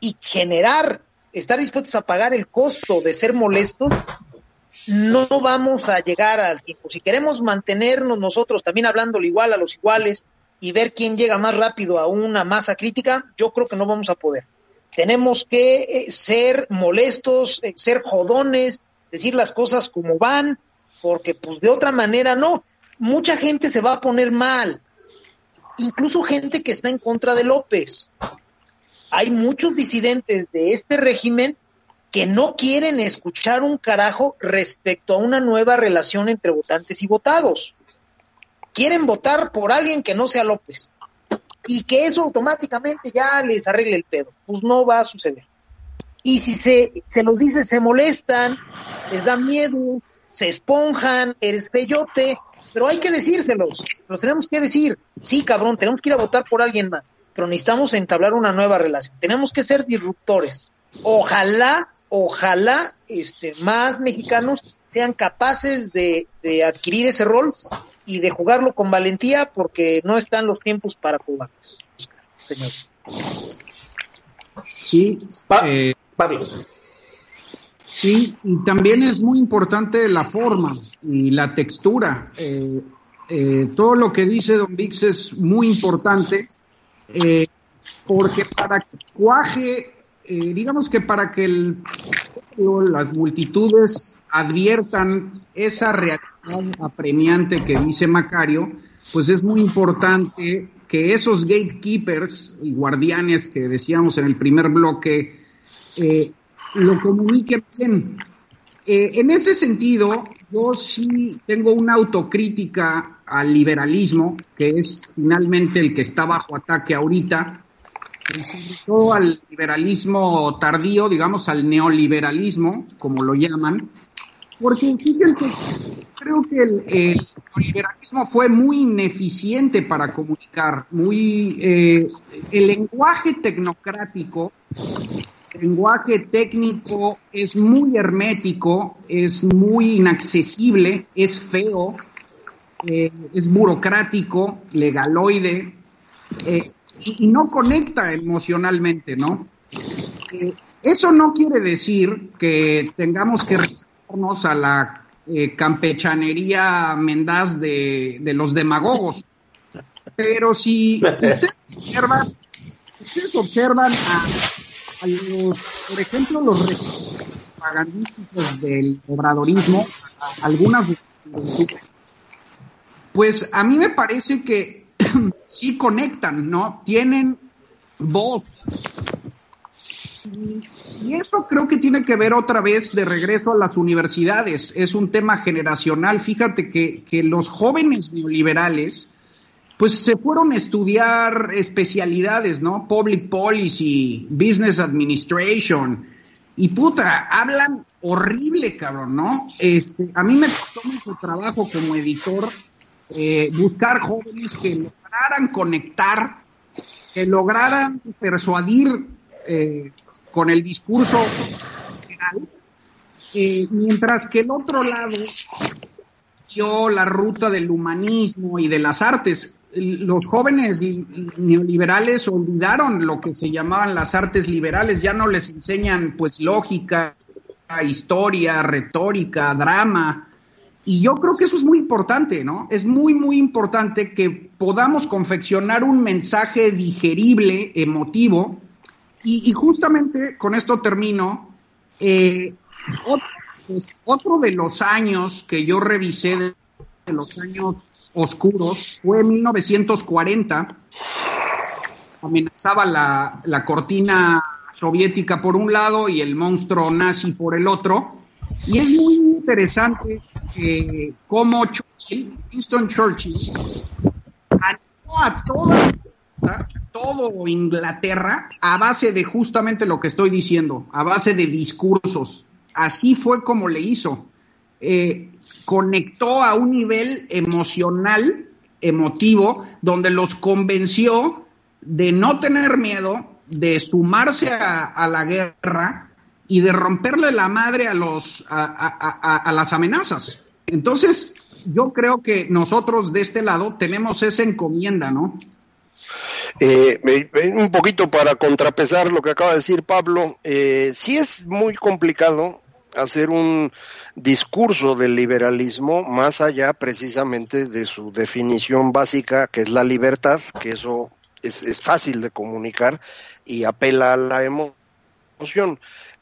y generar, estar dispuestos a pagar el costo de ser molestos, no vamos a llegar al tiempo. Si queremos mantenernos nosotros también hablándolo igual a los iguales y ver quién llega más rápido a una masa crítica, yo creo que no vamos a poder. Tenemos que eh, ser molestos, eh, ser jodones, decir las cosas como van, porque pues de otra manera no. Mucha gente se va a poner mal, incluso gente que está en contra de López. Hay muchos disidentes de este régimen que no quieren escuchar un carajo respecto a una nueva relación entre votantes y votados. quieren votar por alguien que no sea López y que eso automáticamente ya les arregle el pedo. Pues no va a suceder. Y si se, se los dice, se molestan, les da miedo, se esponjan, eres peyote, pero hay que decírselos, los tenemos que decir, sí cabrón, tenemos que ir a votar por alguien más, pero necesitamos entablar una nueva relación, tenemos que ser disruptores. Ojalá, ojalá, este, más mexicanos sean capaces de, de adquirir ese rol y de jugarlo con valentía porque no están los tiempos para jugarlos, señores. Sí, eh, Pablo. Sí, y también es muy importante la forma y la textura. Eh, eh, todo lo que dice Don Vix es muy importante eh, porque para que cuaje, eh, digamos que para que el, las multitudes adviertan esa realidad apremiante que dice Macario, pues es muy importante que esos gatekeepers y guardianes que decíamos en el primer bloque eh, lo comuniquen bien. Eh, en ese sentido, yo sí tengo una autocrítica al liberalismo, que es finalmente el que está bajo ataque ahorita, y al liberalismo tardío, digamos al neoliberalismo, como lo llaman, porque fíjense, creo que el, neoliberalismo fue muy ineficiente para comunicar, muy eh, el lenguaje tecnocrático, lenguaje técnico es muy hermético, es muy inaccesible, es feo, eh, es burocrático, legaloide, eh, y, y no conecta emocionalmente, ¿no? Eh, eso no quiere decir que tengamos que retornarnos a la eh, campechanería mendaz de, de los demagogos. Pero si <laughs> ustedes observan, ustedes observan a, por ejemplo, los propagandísticos del obradorismo, a- algunas pues a mí me parece que <clears throat> sí conectan, ¿no? Tienen voz. Y eso creo que tiene que ver otra vez de regreso a las universidades. Es un tema generacional. Fíjate que, que los jóvenes neoliberales, pues se fueron a estudiar especialidades, ¿no? Public Policy, Business Administration. Y puta, hablan horrible, cabrón, ¿no? Este, a mí me costó mucho trabajo como editor eh, buscar jóvenes que lograran conectar, que lograran persuadir eh, con el discurso general, eh, mientras que el otro lado dio la ruta del humanismo y de las artes. Los jóvenes li- neoliberales olvidaron lo que se llamaban las artes liberales, ya no les enseñan pues lógica, historia, retórica, drama, y yo creo que eso es muy importante, ¿no? Es muy, muy importante que podamos confeccionar un mensaje digerible, emotivo. Y, y justamente con esto termino. eh, otro, pues, de los años que yo revisé de, de los años oscuros fue 1940. Amenazaba la, la cortina soviética por un lado y el monstruo nazi por el otro. Y es muy interesante cómo Churchill, Winston Churchill, animó a toda, todo Inglaterra a base de justamente lo que estoy diciendo, a base de discursos. Así fue como le hizo. Eh, conectó a un nivel emocional, emotivo, donde los convenció de no tener miedo, de sumarse a, la guerra y de romperle la madre a los a, a- las amenazas. Entonces, yo creo que nosotros de este lado tenemos esa encomienda, ¿no? Eh, un poquito para contrapesar lo que acaba de decir Pablo, eh, sí es muy complicado hacer un discurso del liberalismo más allá precisamente de su definición básica, que es la libertad, que eso es, es fácil de comunicar y apela a la emo- emoción.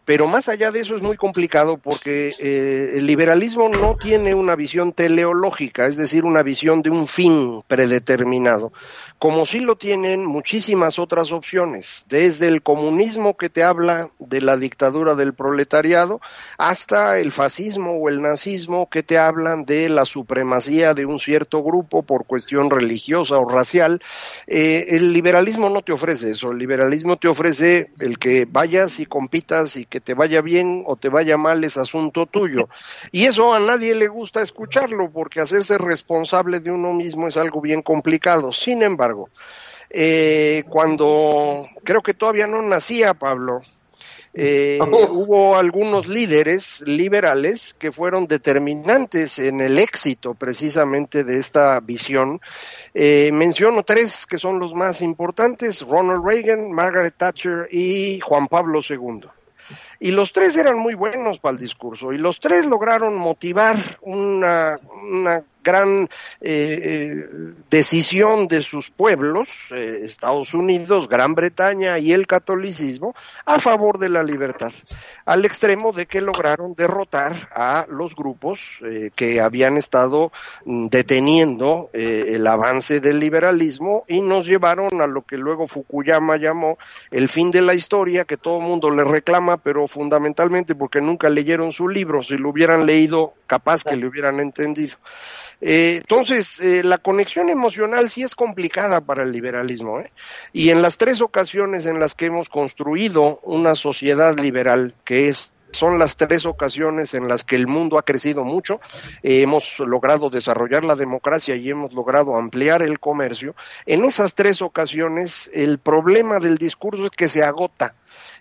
Pero más allá de eso es muy complicado porque eh, el liberalismo no tiene una visión teleológica, es decir, una visión de un fin predeterminado, como sí lo tienen muchísimas otras opciones, desde el comunismo que te habla de la dictadura del proletariado hasta el fascismo o el nazismo que te hablan de la supremacía de un cierto grupo por cuestión religiosa o racial. Eh, el liberalismo no te ofrece eso, el liberalismo te ofrece el que vayas y compitas y que te vaya bien o te vaya mal es asunto tuyo. Y eso a nadie le gusta escucharlo porque hacerse responsable de uno mismo es algo bien complicado. Sin embargo, eh, cuando creo que todavía no nacía Pablo, eh, hubo algunos líderes liberales que fueron determinantes en el éxito precisamente de esta visión. Eh, menciono tres que son los más importantes, Ronald Reagan, Margaret Thatcher y Juan Pablo II. Y los tres eran muy buenos para el discurso y los tres lograron motivar una, gran eh, eh, decisión de sus pueblos, eh, Estados Unidos, Gran Bretaña y el catolicismo, a favor de la libertad, al extremo de que lograron derrotar a los grupos que habían estado mm, deteniendo el avance del liberalismo y nos llevaron a lo que luego Fukuyama llamó el fin de la historia, que todo el mundo le reclama, pero fundamentalmente porque nunca leyeron su libro, si lo hubieran leído, capaz que le hubieran entendido. Eh, entonces, eh, la conexión emocional sí es complicada para el liberalismo. ¿eh? Y en las tres ocasiones en las que hemos construido una sociedad liberal, que es son las tres ocasiones en las que el mundo ha crecido mucho, hemos logrado desarrollar la democracia y hemos logrado ampliar el comercio. En esas tres ocasiones el problema del discurso es que se agota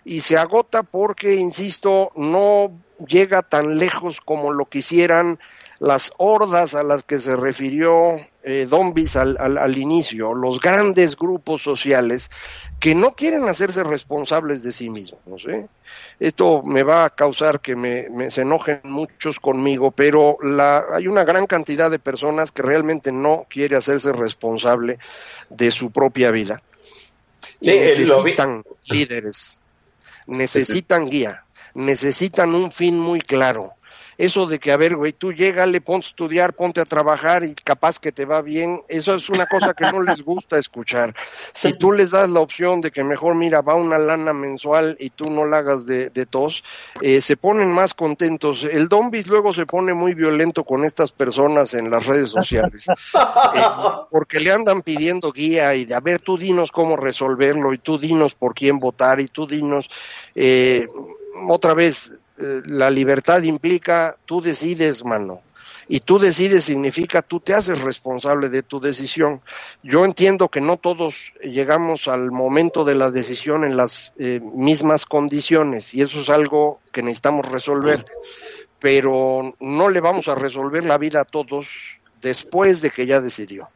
y se agota porque, insisto, no llega tan lejos como lo quisieran las hordas a las que se refirió eh, Don al, al, inicio, los grandes grupos sociales que no quieren hacerse responsables de sí mismos. ¿eh? Esto me va a causar que me, se enojen muchos conmigo, pero la, hay una gran cantidad de personas que realmente no quiere hacerse responsable de su propia vida. necesitan líderes, necesitan guía, necesitan un fin muy claro eso de que, a ver, güey, tú llégale, ponte a estudiar, ponte a trabajar y capaz que te va bien, eso es una cosa que no les gusta escuchar. Si tú les das la opción de que mejor, mira, va una lana mensual y tú no la hagas de, tos, eh, se ponen más contentos. El Dombis luego se pone muy violento con estas personas en las redes sociales, eh, <laughs> porque le andan pidiendo guía y de, a ver, tú dinos cómo resolverlo y tú dinos por quién votar y tú dinos, eh, otra vez, eh, la libertad implica tú decides, mano. Y tú decides significa tú te haces responsable de tu decisión. Yo entiendo que no todos llegamos al momento de la decisión en las eh, mismas condiciones y eso es algo que necesitamos resolver, pero no le vamos a resolver la vida a todos después de que ya decidió.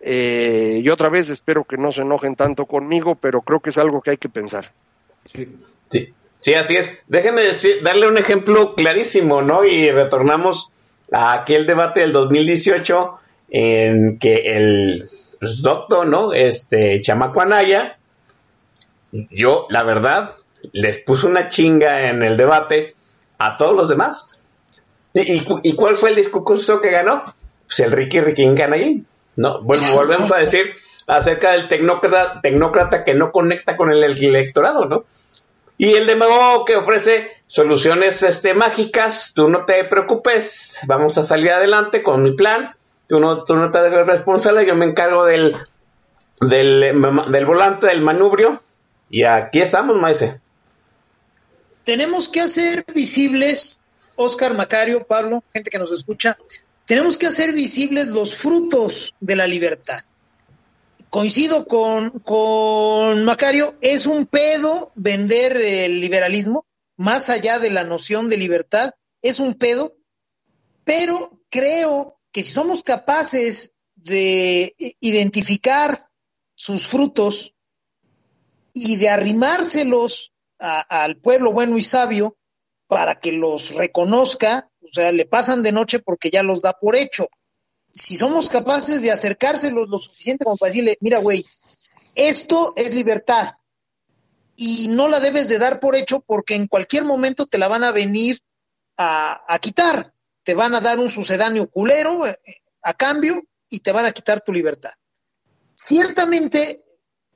Eh, y otra vez espero que no se enojen tanto conmigo, pero creo que es algo que hay que pensar. Sí. sí. Sí, así es. Déjenme decir, darle un ejemplo clarísimo, ¿no? Y retornamos a aquel debate del 2018 en que el pues, doctor, ¿no? Este, Chamaco Anaya, yo, la verdad, les puso una chinga en el debate a todos los demás. ¿Y, cuál fue el discurso que ganó? Pues el Ricky Ricky Canallín, ¿no? Bueno, volvemos a decir acerca del tecnócrata, tecnócrata que no conecta con el electorado, ¿no? Y el demagogo que ofrece soluciones este, mágicas, tú no te preocupes, vamos a salir adelante con mi plan, tú no, tú no te hagas responsable, yo me encargo del, del, del volante, del manubrio, y aquí estamos, maese. Tenemos que hacer visibles, Oscar Macario, Pablo, gente que nos escucha, tenemos que hacer visibles los frutos de la libertad coincido con, con Macario, es un pedo vender el liberalismo, más allá de la noción de libertad, es un pedo, pero creo que si somos capaces de identificar sus frutos y de arrimárselos al pueblo bueno y sabio para que los reconozca, o sea, le pasan de noche porque ya los da por hecho si somos capaces de acercárselos lo suficiente como para decirle, mira, güey, esto es libertad. y no la debes de dar por hecho porque en cualquier momento te la van a venir a, a quitar. Te van a dar un sucedáneo culero eh, a cambio y te van a quitar tu libertad. Ciertamente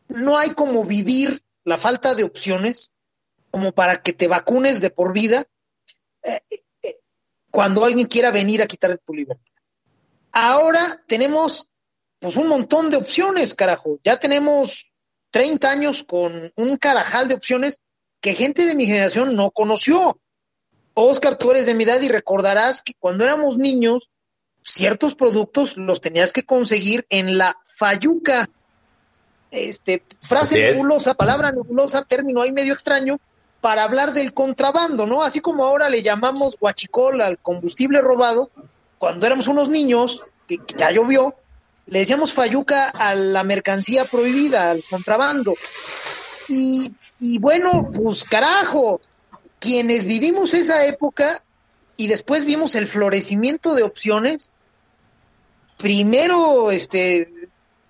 no hay como vivir la falta de opciones como para que te vacunes de por vida eh, eh, cuando alguien quiera venir a quitarte tu libertad. Ahora tenemos pues un montón de opciones, carajo. Ya tenemos 30 años con un carajal de opciones que gente de mi generación no conoció. Oscar, tú eres de mi edad y recordarás que cuando éramos niños, ciertos productos los tenías que conseguir en la Fayuca. Este, frase nebulosa, palabra nebulosa, término ahí medio extraño, para hablar del contrabando, ¿no? Así como ahora le llamamos guachicol al combustible robado, cuando éramos unos niños, que, ya llovió, le decíamos fayuca a la mercancía prohibida, al contrabando. Y, y bueno, pues carajo, quienes vivimos esa época y después vimos el florecimiento de opciones, primero este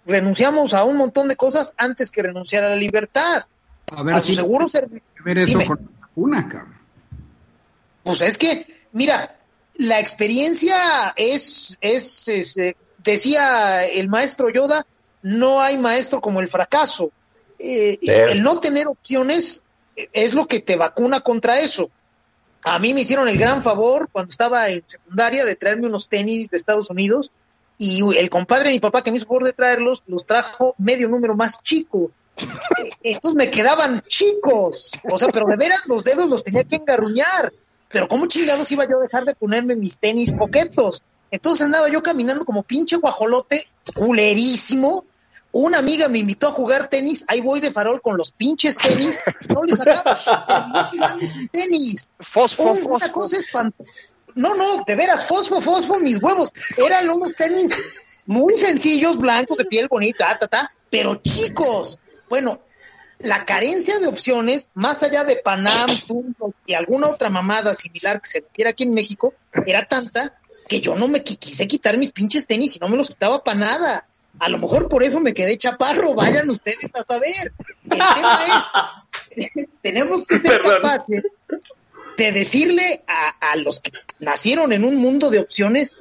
renunciamos a un montón de cosas antes que renunciar a la libertad. A ver, si seguro ver eso con una, cabrón. Pues es que, mira, la experiencia es, es, eh, decía el maestro Yoda, no hay maestro como el fracaso. Eh, el no tener opciones es lo que te vacuna contra eso. A mí me hicieron el gran favor cuando estaba en secundaria de traerme unos tenis de Estados Unidos y el compadre de mi papá que me hizo favor de traerlos, los trajo medio número más chico. Entonces me quedaban chicos. O sea, pero de veras los dedos los tenía que engarruñar. Pero ¿cómo chingados iba yo a dejar de ponerme mis tenis coquetos? Entonces andaba yo caminando como pinche guajolote, culerísimo. Una amiga me invitó a jugar tenis, ahí voy de farol con los pinches tenis, no les acaba, sin tenis. Fosfo, Una cosa espantosa. No, no, de veras, fosfo, fosfo, mis huevos. Eran unos tenis muy sencillos, blancos, de piel bonita, ta, ta, pero chicos. Bueno, la carencia de opciones, más allá de Panam, Tunto y alguna otra mamada similar que se viera aquí en México, era tanta que yo no me quise quitar mis pinches tenis y no me los quitaba para nada. A lo mejor por eso me quedé chaparro, vayan ustedes a saber. El tema es, <laughs> tenemos que ser capaces de decirle a, a, los que nacieron en un mundo de opciones,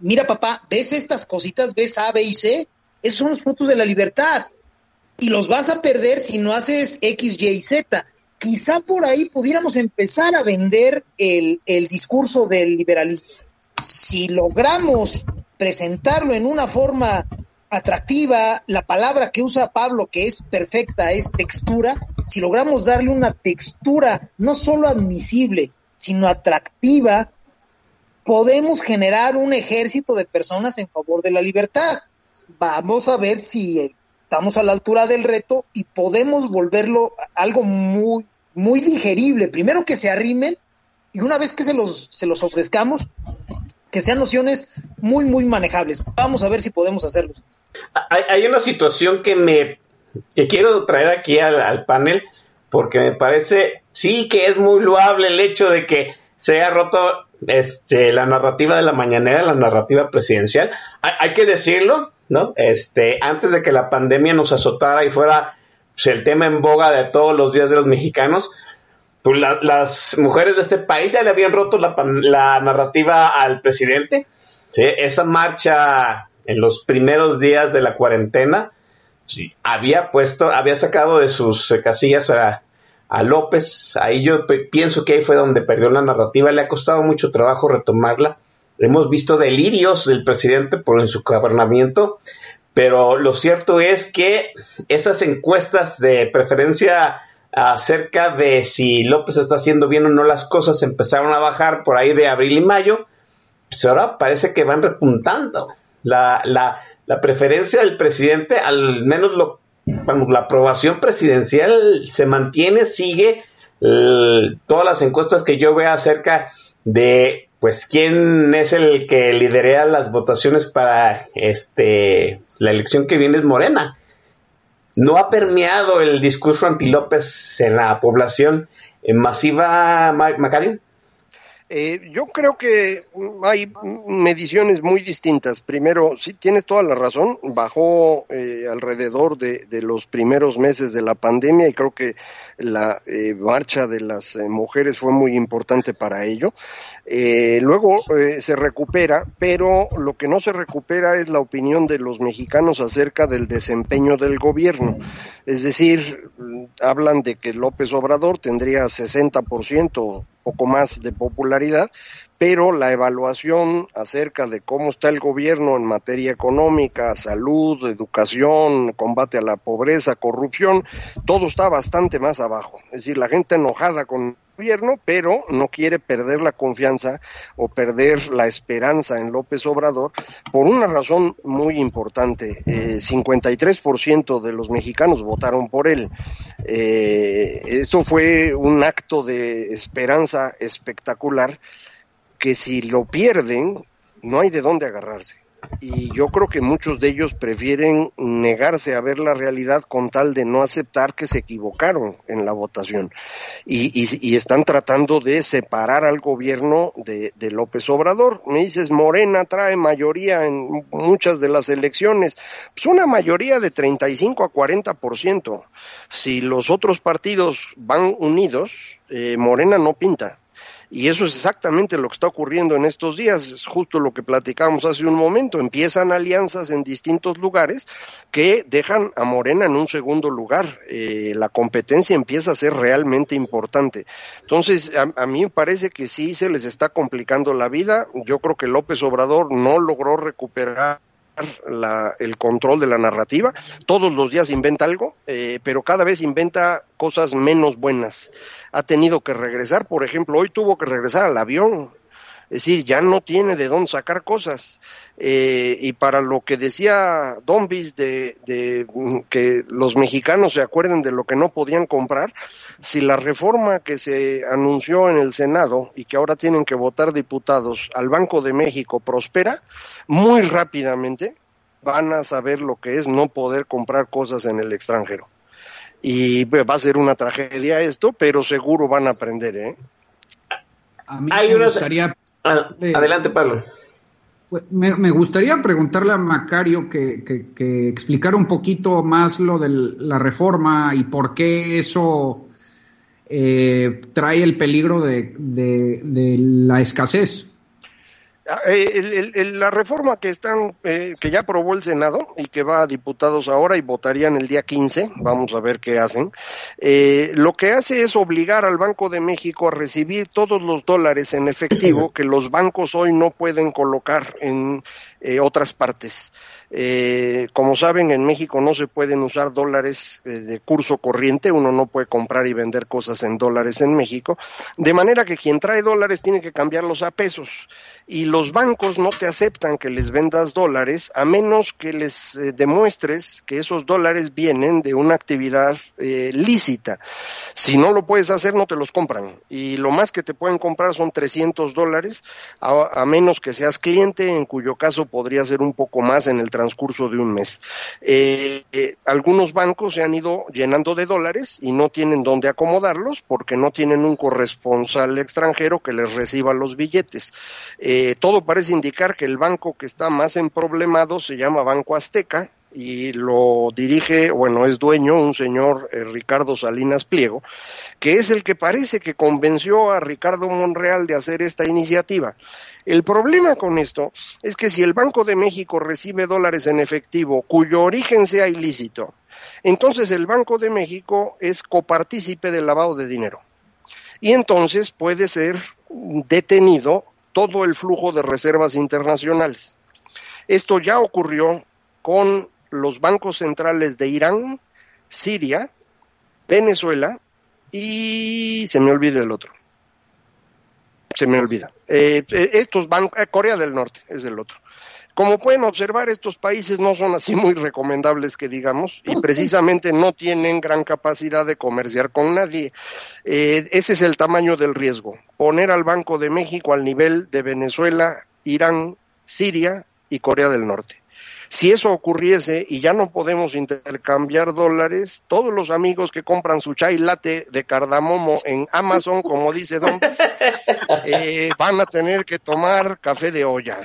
mira papá, ves estas cositas, ves A, B y C, esos son los frutos de la libertad. Y los vas a perder si no haces X, Y Z. Quizá por ahí pudiéramos empezar a vender el, el discurso del liberalismo. Si logramos presentarlo en una forma atractiva, la palabra que usa Pablo, que es perfecta, es textura, si logramos darle una textura no solo admisible, sino atractiva, podemos generar un ejército de personas en favor de la libertad. Vamos a ver si estamos a la altura del reto y podemos volverlo algo muy, muy digerible. Primero que se arrimen y una vez que se los, se los ofrezcamos, que sean nociones muy, muy manejables. Vamos a ver si podemos hacerlo. Hay, una situación que me que quiero traer aquí al, panel porque me parece sí que es muy loable el hecho de que se haya roto este, la narrativa de la mañanera, la narrativa presidencial. Hay, que decirlo, ¿no? Este, antes de que la pandemia nos azotara y fuera pues, el tema en boga de todos los días de los mexicanos, pues las mujeres de este país ya le habían roto la, la narrativa al presidente. Esa marcha en los primeros días de la cuarentena, había puesto, había sacado de sus casillas a López. Ahí yo pienso que ahí fue donde perdió la narrativa. Le ha costado mucho trabajo retomarla. Hemos visto delirios del presidente por su gobernamiento, pero lo cierto es que esas encuestas de preferencia acerca de si López está haciendo bien o no las cosas empezaron a bajar por ahí de abril y mayo, pues ahora parece que van repuntando. La, la, la preferencia del presidente, al menos lo, la aprobación presidencial se mantiene, sigue todas las encuestas que yo veo acerca de pues quién es el que lidera las votaciones para este la elección que viene es Morena. No ha permeado el discurso anti López en la población masiva, Macario. Eh, yo creo que hay mediciones muy distintas. Primero, sí tienes toda la razón, bajó eh, alrededor de, los primeros meses de la pandemia y creo que la eh, marcha de las eh, mujeres fue muy importante para ello. Luego se recupera, pero lo que no se recupera es la opinión de los mexicanos acerca del desempeño del gobierno. Es decir, hablan de que López Obrador tendría 60% poco más de popularidad, pero la evaluación acerca de cómo está el gobierno en materia económica, salud, educación, combate a la pobreza, corrupción, todo está bastante más abajo. Es decir, la gente enojada con gobierno, pero no quiere perder la confianza o perder la esperanza en López Obrador por una razón muy importante. Eh, 53% de los mexicanos votaron por él. Eh, esto fue un acto de esperanza espectacular que si lo pierden, no hay de dónde agarrarse. Y yo creo que muchos de ellos prefieren negarse a ver la realidad con tal de no aceptar que se equivocaron en la votación. Y, están tratando de separar al gobierno de, de, López Obrador. Me dices, Morena trae mayoría en muchas de las elecciones. Pues una mayoría de 35 a 40%. Si los otros partidos van unidos, eh, Morena no pinta. Y eso es exactamente lo que está ocurriendo en estos días, es justo lo que platicamos hace un momento. Empiezan alianzas en distintos lugares que dejan a Morena en un segundo lugar. Eh, la competencia empieza a ser realmente importante. Entonces, a, a, mí me parece que sí se les está complicando la vida. Yo creo que López Obrador no logró recuperar la, el control de la narrativa. Todos los días inventa algo, eh, pero cada vez inventa cosas menos buenas. Ha tenido que regresar, por ejemplo, hoy tuvo que regresar al avión. Es decir, ya no tiene de dónde sacar cosas. Eh, y para lo que decía Dombis de, de que los mexicanos se acuerden de lo que no podían comprar, si la reforma que se anunció en el Senado y que ahora tienen que votar diputados al Banco de México prospera, muy rápidamente van a saber lo que es no poder comprar cosas en el extranjero. Y pues, va a ser una tragedia esto, pero seguro van a aprender, ¿eh? A mí me gustaría... Ah, adelante, Pablo. Me, me, gustaría preguntarle a Macario que, que, que, explicara un poquito más lo de la reforma y por qué eso eh, trae el peligro de, de, de la escasez. El, el, el, la reforma que están eh, que ya aprobó el Senado y que va a diputados ahora y votarían el día 15, vamos a ver qué hacen. Eh, lo que hace es obligar al Banco de México a recibir todos los dólares en efectivo que los bancos hoy no pueden colocar en eh, otras partes. Eh, como saben, en México no se pueden usar dólares eh, de curso corriente, uno no puede comprar y vender cosas en dólares en México, de manera que quien trae dólares tiene que cambiarlos a pesos y los bancos no te aceptan que les vendas dólares a menos que les eh, demuestres que esos dólares vienen de una actividad lícita. Si no lo puedes hacer, no te los compran. Y lo más que te pueden comprar son 300 dólares, a, a menos que seas cliente, en cuyo caso podría ser un poco más en el transcurso de un mes. Eh, eh, algunos bancos se han ido llenando de dólares y no tienen dónde acomodarlos porque no tienen un corresponsal extranjero que les reciba los billetes. Eh, todo parece indicar que el banco que está más emproblemado se llama Banco Azteca, y lo dirige, bueno, es dueño un señor Ricardo Salinas Pliego, que es el que parece que convenció a Ricardo Monreal de hacer esta iniciativa. El problema con esto es que si el Banco de México recibe dólares en efectivo cuyo origen sea ilícito, entonces el Banco de México es copartícipe del lavado de dinero. Y entonces puede ser detenido todo el flujo de reservas internacionales. Esto ya ocurrió con los bancos centrales de Irán, Siria, Venezuela y se me olvida el otro. Se me olvida. Eh, estos bancos, eh, Corea del Norte es el otro. Como pueden observar, estos países no son así muy recomendables que digamos, y precisamente no tienen gran capacidad de comerciar con nadie. Eh, ese es el tamaño del riesgo. Poner al Banco de México al nivel de Venezuela, Irán, Siria y Corea del Norte. Si eso ocurriese y ya no podemos intercambiar dólares, todos los amigos que compran su chai latte de cardamomo en Amazon, como dice Don, <laughs> eh, van a tener que tomar café de olla.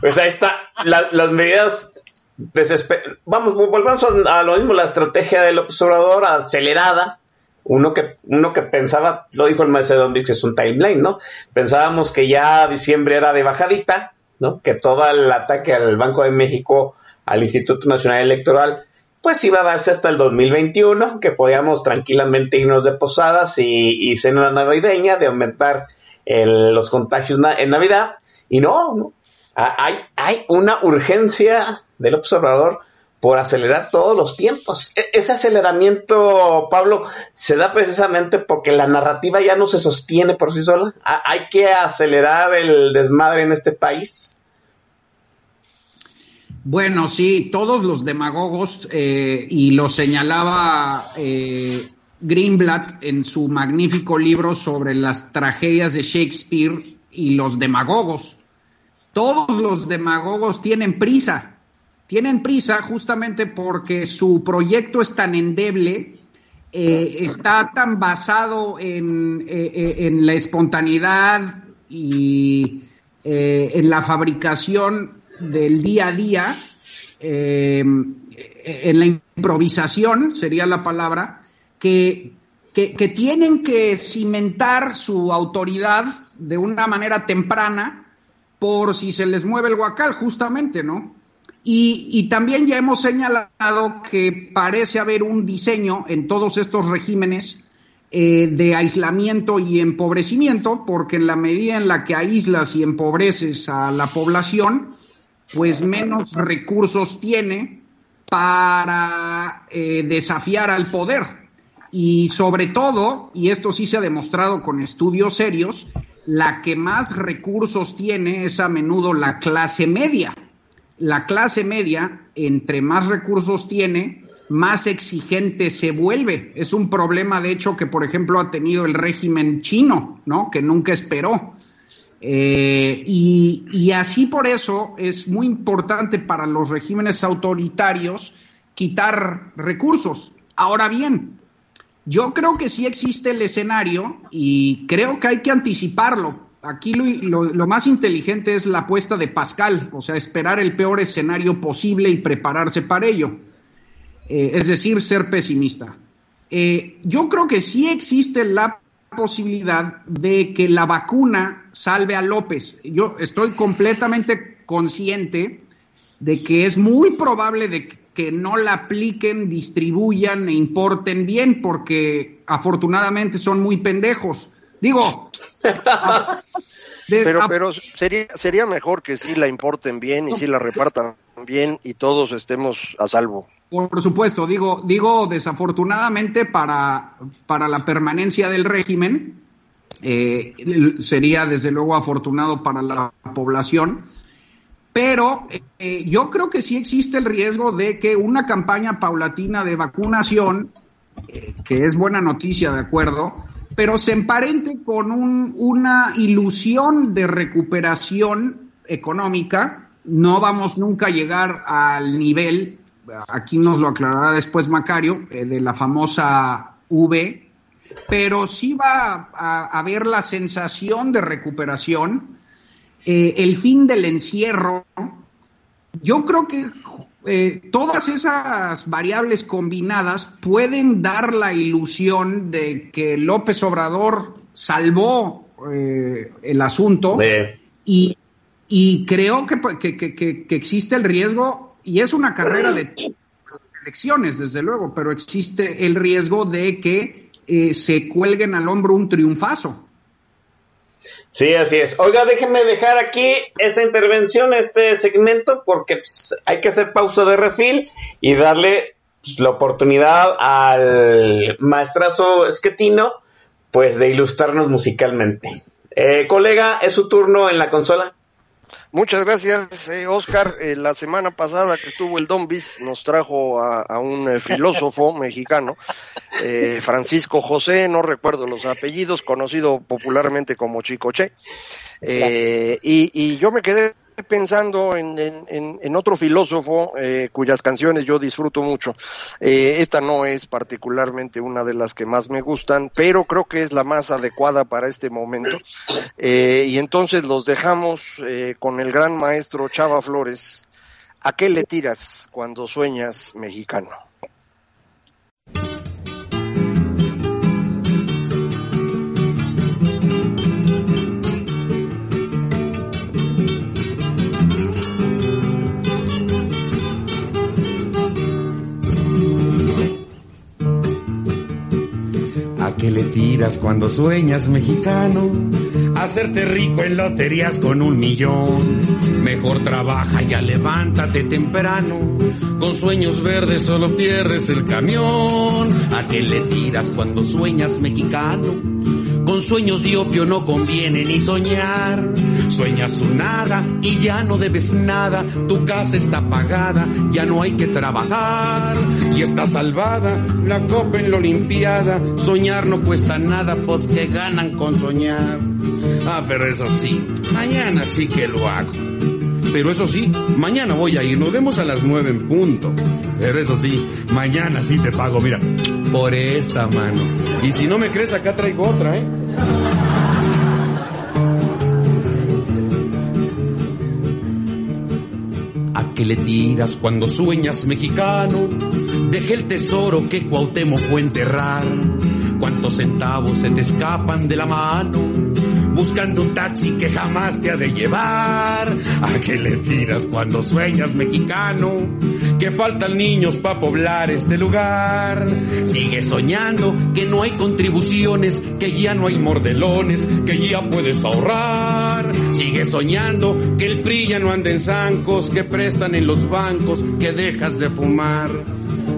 Pues ahí está, la- las medidas desesper- Vamos, volvamos a, a lo mismo, la estrategia del observador acelerada. Uno que, uno que pensaba, lo dijo el maestro Don Vix, es un timeline, ¿no? Pensábamos que ya diciembre era de bajadita, ¿no? Que todo el ataque al Banco de México, al Instituto Nacional Electoral, pues iba a darse hasta el 2021, que podíamos tranquilamente irnos de posadas y, y cena navideña, de aumentar el- los contagios na- en Navidad. Y no, no. Ah, Hay, hay una urgencia del observador por acelerar todos los tiempos. E- ese aceleramiento, Pablo, se da precisamente porque la narrativa ya no se sostiene por sí sola. Hay que acelerar el desmadre en este país. Bueno, sí, todos los demagogos, eh, y lo señalaba eh, Greenblatt en su magnífico libro sobre las tragedias de Shakespeare y los demagogos. Todos los demagogos tienen prisa, tienen prisa justamente porque su proyecto es tan endeble, eh, está tan basado en, eh, eh, la espontaneidad y en la fabricación del día a día, en la improvisación sería la palabra, que tienen que cimentar su autoridad de una manera temprana por si se les mueve el guacal, justamente, ¿no? Y, también ya hemos señalado que parece haber un diseño en todos estos regímenes eh, de aislamiento y empobrecimiento, porque en la medida en la que aíslas y empobreces a la población, pues menos recursos tiene para eh, desafiar al poder. Y sobre todo, y esto sí se ha demostrado con estudios serios, la que más recursos tiene es a menudo la clase media. La clase media, entre más recursos tiene, más exigente se vuelve. Es un problema, de hecho, que por ejemplo ha tenido el régimen chino, ¿no? Que nunca esperó. Eh, y, y así por eso es muy importante para los regímenes autoritarios quitar recursos. Ahora bien, yo creo que sí existe el escenario y creo que hay que anticiparlo. Aquí lo, más inteligente es la apuesta de Pascal, o sea, esperar el peor escenario posible y prepararse para ello. Eh, es decir, ser pesimista. Eh, yo creo que sí existe la posibilidad de que la vacuna salve a López. Yo estoy completamente consciente de que es muy probable de que no la apliquen, distribuyan e importen bien, porque afortunadamente son muy pendejos. Digo, <laughs> de- Pero, pero sería, sería mejor que sí la importen bien y sí la repartan bien y todos estemos a salvo. Por supuesto, digo, digo desafortunadamente para, para la permanencia del régimen, eh, sería desde luego afortunado para la población, pero eh, yo creo que sí existe el riesgo de que una campaña paulatina de vacunación, eh, que es buena noticia, de acuerdo, pero se emparente con un- una ilusión de recuperación económica. No vamos nunca a llegar al nivel, aquí nos lo aclarará después Macario, eh, de la famosa V, pero sí va a, haber la sensación de recuperación, eh, el fin del encierro. Yo creo que eh, todas esas variables combinadas pueden dar la ilusión de que López Obrador salvó eh, el asunto De- y, y creo que, que- que- que- que existe el riesgo, y es una carrera de elecciones, desde luego, pero existe el riesgo de que eh, se cuelguen al hombro un triunfazo. Sí, así es. Oiga, déjenme dejar aquí esta intervención, este segmento, porque pues, hay que hacer pausa de refil y darle pues, la oportunidad al maestrazo esquetino, pues de ilustrarnos musicalmente. Eh, colega, es su turno en la consola. Muchas gracias, eh, Oscar. Eh, la semana pasada que estuvo el Dombis nos trajo a, a un eh, filósofo <laughs> mexicano, eh, Francisco José, no recuerdo los apellidos, conocido popularmente como Chicoche. Eh, y, y yo me quedé pensando en, en, otro filósofo eh, cuyas canciones yo disfruto mucho. Eh, esta no es particularmente una de las que más me gustan, pero creo que es la más adecuada para este momento. Eh, y entonces los dejamos con el gran maestro Chava Flores. ¿A qué le tiras cuando sueñas mexicano? Le tiras cuando sueñas mexicano? Hacerte rico en loterías con un millón. Mejor trabaja, ya levántate temprano. Con sueños verdes solo pierdes el camión. ¿A qué le tiras cuando sueñas mexicano? Con sueños de opio no conviene ni soñar. Sueñas un nada y ya no debes nada. Tu casa está pagada, ya no hay que trabajar. Y está salvada la copa en la olimpiada. Soñar no cuesta nada, pues que ganan con soñar. Ah, pero eso sí, mañana sí que lo hago. Pero eso sí, mañana voy a ir, nos vemos a las nueve en punto. Pero eso sí, mañana sí te pago, mira, por esta mano. Y si no me crees, acá traigo otra, ¿eh? ¿A qué le tiras cuando sueñas mexicano? Dejé el tesoro que Cuauhtémoc fue enterrar. ¿Cuántos centavos se te escapan de la mano? Buscando un taxi que jamás te ha de llevar. ¿A qué le tiras cuando sueñas mexicano? Que faltan niños para poblar este lugar. Sigue soñando que no hay contribuciones, que ya no hay mordelones, que ya puedes ahorrar. Sigue soñando que el PRI no anda en zancos, que prestan en los bancos, que dejas de fumar.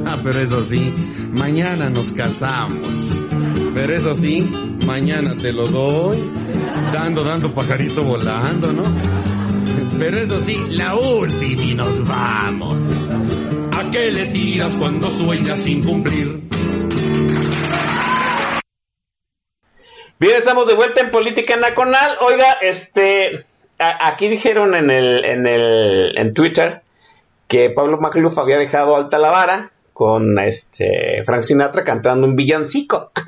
Ah, pero eso sí, mañana nos casamos. Pero eso sí, mañana te lo doy. Dando, dando pajarito volando, ¿no? Pero eso sí, la última y nos vamos. ¿A qué le tiras cuando sueñas sin cumplir? Bien, estamos de vuelta en Política Nacional. Oiga, este, aquí dijeron en el, en el, en Twitter que Pablo Macluf había dejado alta la vara con este Frank Sinatra cantando un villancico. <laughs>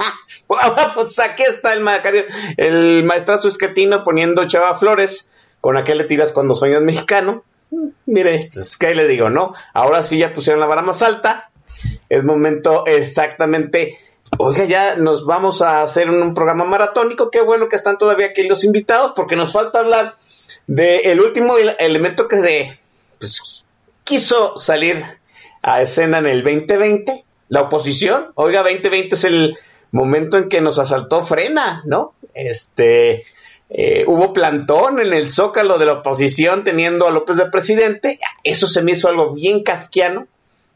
Pues aquí está el, Macario- el maestrazo esquetino poniendo Chava Flores con a qué le tiras cuando sueñas mexicano. Mire, pues, ¿qué le digo, no? Ahora sí ya pusieron la vara más alta. Es momento exactamente. Oiga, ya nos vamos a hacer un, programa maratónico. Qué bueno que están todavía aquí los invitados, porque nos falta hablar del último ele- elemento que se pues, quiso salir a escena en el 2020, la oposición. Oiga, 2020 es el momento en que nos asaltó Frena, ¿no? Este, eh, hubo plantón en el zócalo de la oposición teniendo a López de presidente. Eso se me hizo algo bien kafkiano,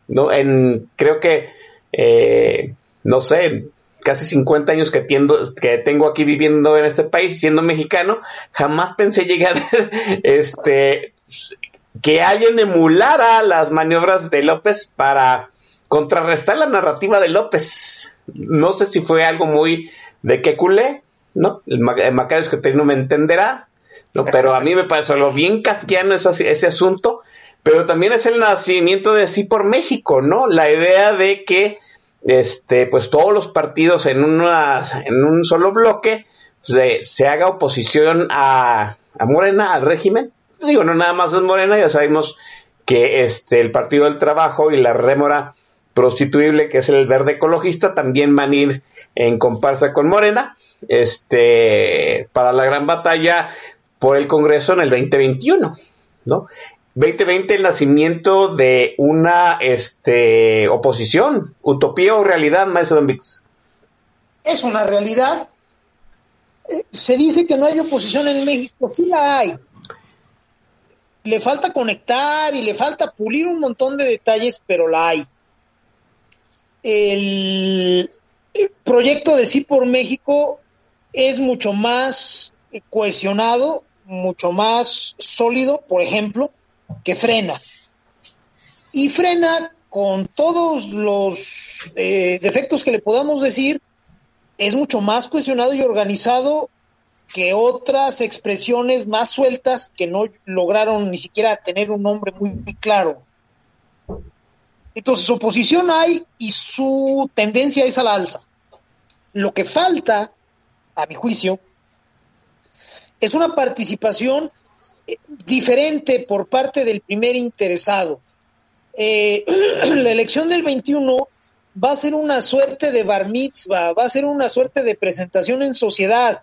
¿no? En, creo que, eh, no sé, casi 50 años que, tiendo- que tengo aquí viviendo en este país, siendo mexicano, jamás pensé llegar <laughs> este, que alguien emulara las maniobras de López para contrarrestar la narrativa de López. No sé si fue algo muy de que culé, ¿no? El, Ma- el Macario Esquetino me entenderá, ¿no? Pero a mí me pareció algo bien kafkiano ese, ese asunto, pero también es el nacimiento de Sí por México, ¿no? La idea de que este, pues todos los partidos en, una, en un solo bloque se, se haga oposición a, a Morena, al régimen. Digo, no nada más es Morena, ya sabemos que este, el Partido del Trabajo y la rémora prostituible, que es el verde ecologista, también van a ir en comparsa con Morena, este, para la gran batalla por el Congreso en el 2021, ¿no? 2020 el nacimiento de una este, oposición, utopía o realidad, maestro Don Vix. Es una realidad. Eh, Se dice que no hay oposición en México, sí la hay. Le falta conectar y le falta pulir un montón de detalles, pero la hay. El, proyecto de Sí por México es mucho más cohesionado, mucho más sólido, por ejemplo, que frena. Y frena con todos los eh, defectos que le podamos decir, es mucho más cohesionado y organizado que otras expresiones más sueltas que no lograron ni siquiera tener un nombre muy, muy claro. Entonces, oposición hay y su tendencia es a la alza. Lo que falta, a mi juicio, es una participación diferente por parte del primer interesado. Eh, <clears throat> la elección del 21 va a ser una suerte de bar mitzvah, va a ser una suerte de presentación en sociedad.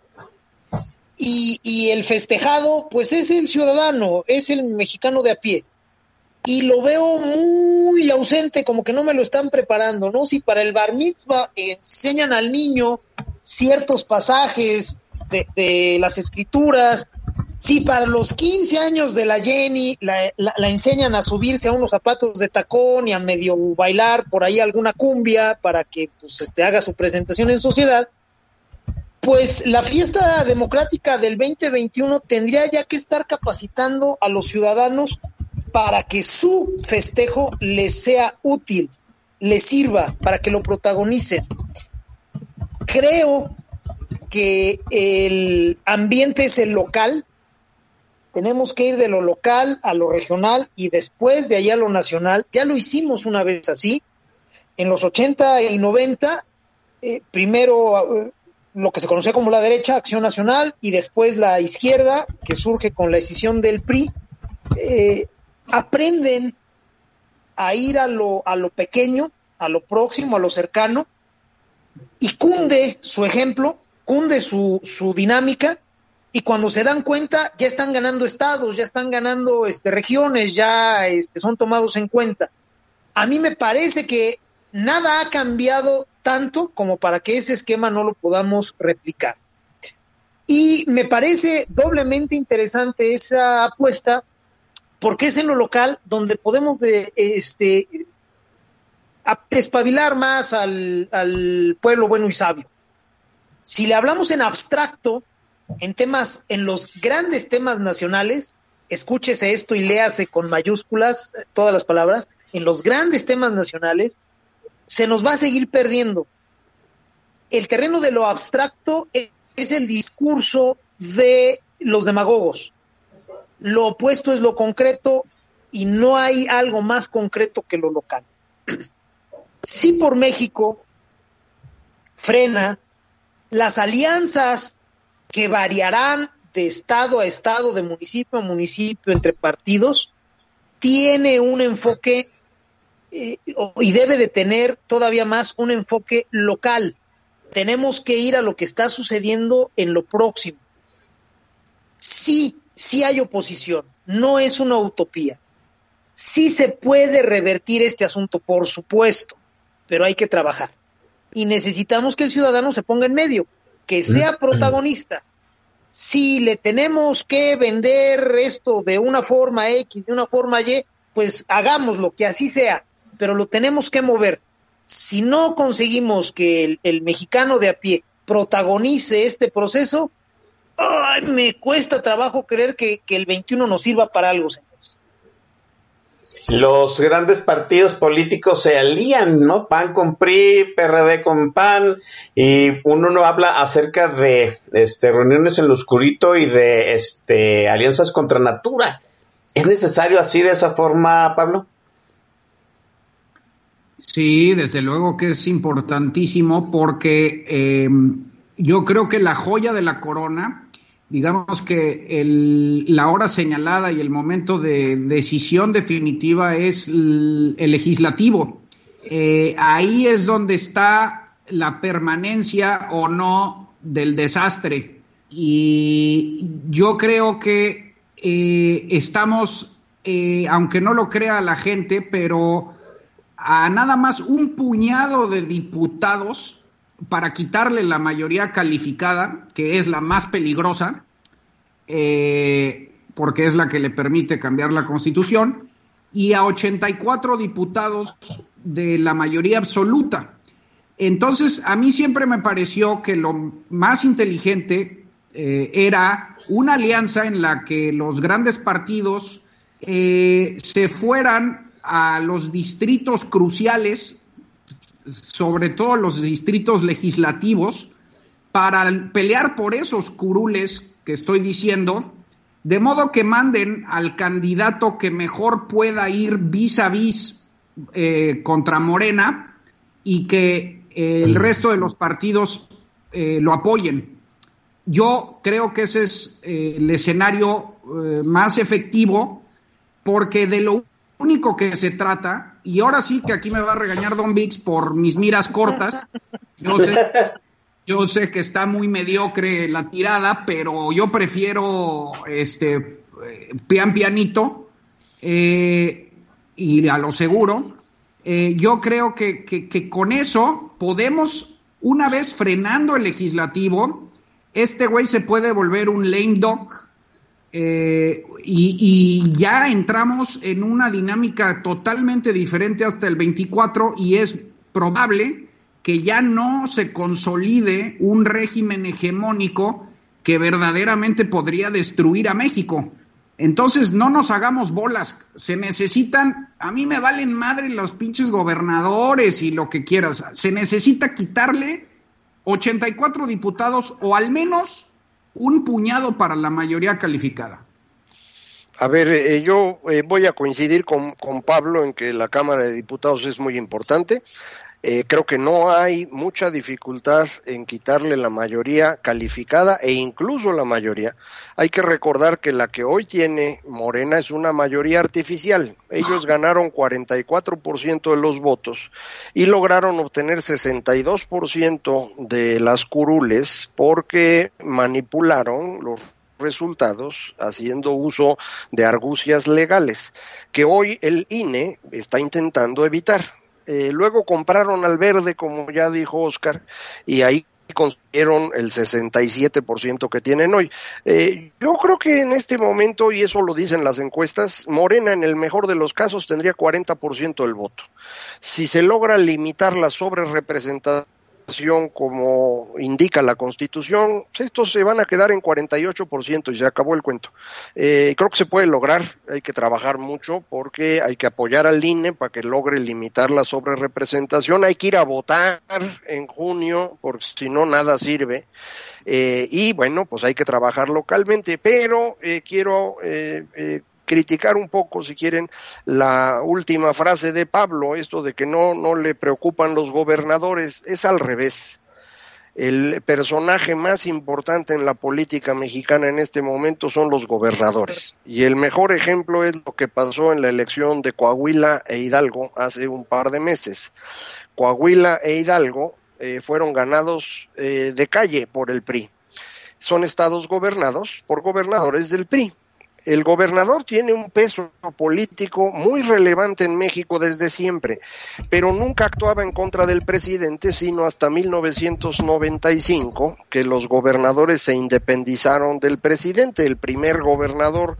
Y, y el festejado, pues es el ciudadano, es el mexicano de a pie y lo veo muy ausente, como que no me lo están preparando, ¿no? Si para el bar mitzvah enseñan al niño ciertos pasajes de, las escrituras, si para los 15 años de la Jenny la, enseñan a subirse a unos zapatos de tacón y a medio bailar por ahí alguna cumbia para que pues, este, haga su presentación en sociedad, pues la fiesta democrática del 2021 tendría ya que estar capacitando a los ciudadanos para que su festejo les sea útil, les sirva, para que lo protagonicen. Creo que el ambiente es el local, tenemos que ir de lo local a lo regional y después de allá a lo nacional. Ya lo hicimos una vez así, en los 80 y 90, eh, primero eh, lo que se conocía como la derecha, Acción Nacional, y después la izquierda, que surge con la decisión del PRI. Eh, aprenden a ir a lo, a lo pequeño, a lo próximo, a lo cercano, y cunde su ejemplo, cunde su, su dinámica, y cuando se dan cuenta ya están ganando estados, ya están ganando este, regiones, ya este, son tomados en cuenta. A mí me parece que nada ha cambiado tanto como para que ese esquema no lo podamos replicar. Y me parece doblemente interesante esa apuesta porque es en lo local donde podemos de, este, espabilar más al, al pueblo bueno y sabio. Si le hablamos en abstracto, en temas, en los grandes temas nacionales, escúchese esto y léase con mayúsculas eh, todas las palabras, en los grandes temas nacionales, se nos va a seguir perdiendo. El terreno de lo abstracto es el discurso de los demagogos lo opuesto es lo concreto y no hay algo más concreto que lo local. Si por México frena las alianzas que variarán de estado a estado, de municipio a municipio, entre partidos, tiene un enfoque eh, y debe de tener todavía más un enfoque local. Tenemos que ir a lo que está sucediendo en lo próximo. Sí, sí hay oposición, no es una utopía. Sí se puede revertir este asunto, por supuesto, pero hay que trabajar. Y necesitamos que el ciudadano se ponga en medio, que sea protagonista. Si le tenemos que vender esto de una forma X, de una forma Y, pues hagámoslo, que así sea, pero lo tenemos que mover. Si no conseguimos que el, el mexicano de a pie protagonice este proceso, ay, me cuesta trabajo creer que, el 21 nos sirva para algo, señores. Los grandes partidos políticos se alían, ¿no? PAN con PRI, PRD con PAN, y uno no habla acerca de este, reuniones en lo oscurito y de este, alianzas contra natura. ¿Es necesario así de esa forma, Pablo? Sí, desde luego que es importantísimo porque eh, yo creo que la joya de la corona digamos que la hora señalada y el momento de decisión definitiva es el, legislativo. Eh, ahí es donde está la permanencia o no del desastre. Y yo creo que eh, estamos, eh, aunque no lo crea la gente, pero a nada más un puñado de diputados para quitarle la mayoría calificada, que es la más peligrosa, eh, porque es la que le permite cambiar la constitución, y a 84 diputados de la mayoría absoluta. Entonces, a mí siempre me pareció que lo más inteligente eh, era una alianza en la que los grandes partidos eh, se fueran a los distritos cruciales sobre todo los distritos legislativos, para pelear por esos curules que estoy diciendo, de modo que manden al candidato que mejor pueda ir vis a vis eh, contra Morena y que eh, el resto de los partidos eh, lo apoyen. Yo creo que ese es el escenario más efectivo porque de lo único que se trata, y ahora sí que aquí me va a regañar Don Vix por mis miras cortas, yo sé, yo sé que está muy mediocre la tirada, pero yo prefiero este pian pianito eh, y a lo seguro. Eh, yo creo que, que, con eso podemos, una vez frenando el legislativo, este güey se puede volver un lame dog eh, y, y, ya entramos en una dinámica totalmente diferente hasta el 24 y es probable que ya no se consolide un régimen hegemónico que verdaderamente podría destruir a México. Entonces, no nos hagamos bolas. Se necesitan, a mí me valen madre los pinches gobernadores y lo que quieras. Se necesita quitarle 84 diputados o al menos un puñado para la mayoría calificada. A ver, eh, yo eh, voy a coincidir con, con, Pablo en que la Cámara de Diputados es muy importante. Eh, creo que no hay mucha dificultad en quitarle la mayoría calificada e incluso la mayoría. Hay que recordar que la que hoy tiene Morena es una mayoría artificial. Ellos ganaron 44% de los votos y lograron obtener 62% de las curules porque manipularon los resultados haciendo uso de argucias legales que hoy el INE está intentando evitar. Eh, luego compraron al verde, como ya dijo Oscar, y ahí consiguieron el 67% que tienen hoy. Eh, yo creo que en este momento, y eso lo dicen las encuestas, Morena en el mejor de los casos tendría 40% del voto. Si se logra limitar la sobrerepresentación como indica la Constitución, estos se van a quedar en 48% y se acabó el cuento. Eh, creo que se puede lograr, hay que trabajar mucho porque hay que apoyar al INE para que logre limitar la sobrerepresentación, hay que ir a votar en junio, porque si no, nada sirve. Eh, y bueno, pues hay que trabajar localmente, pero eh, quiero criticar un poco, si quieren, la última frase de Pablo, esto de que no, no le preocupan los gobernadores, es al revés. El personaje más importante en la política mexicana en este momento son los gobernadores. Y el mejor ejemplo es lo que pasó en la elección de Coahuila e Hidalgo hace un par de meses. Coahuila e Hidalgo eh, fueron ganados eh, de calle por el PRI. Son estados gobernados por gobernadores del PRI el gobernador tiene un peso político muy relevante en México desde siempre, pero nunca actuaba en contra del presidente, sino hasta 1995, que los gobernadores se independizaron del presidente. El primer gobernador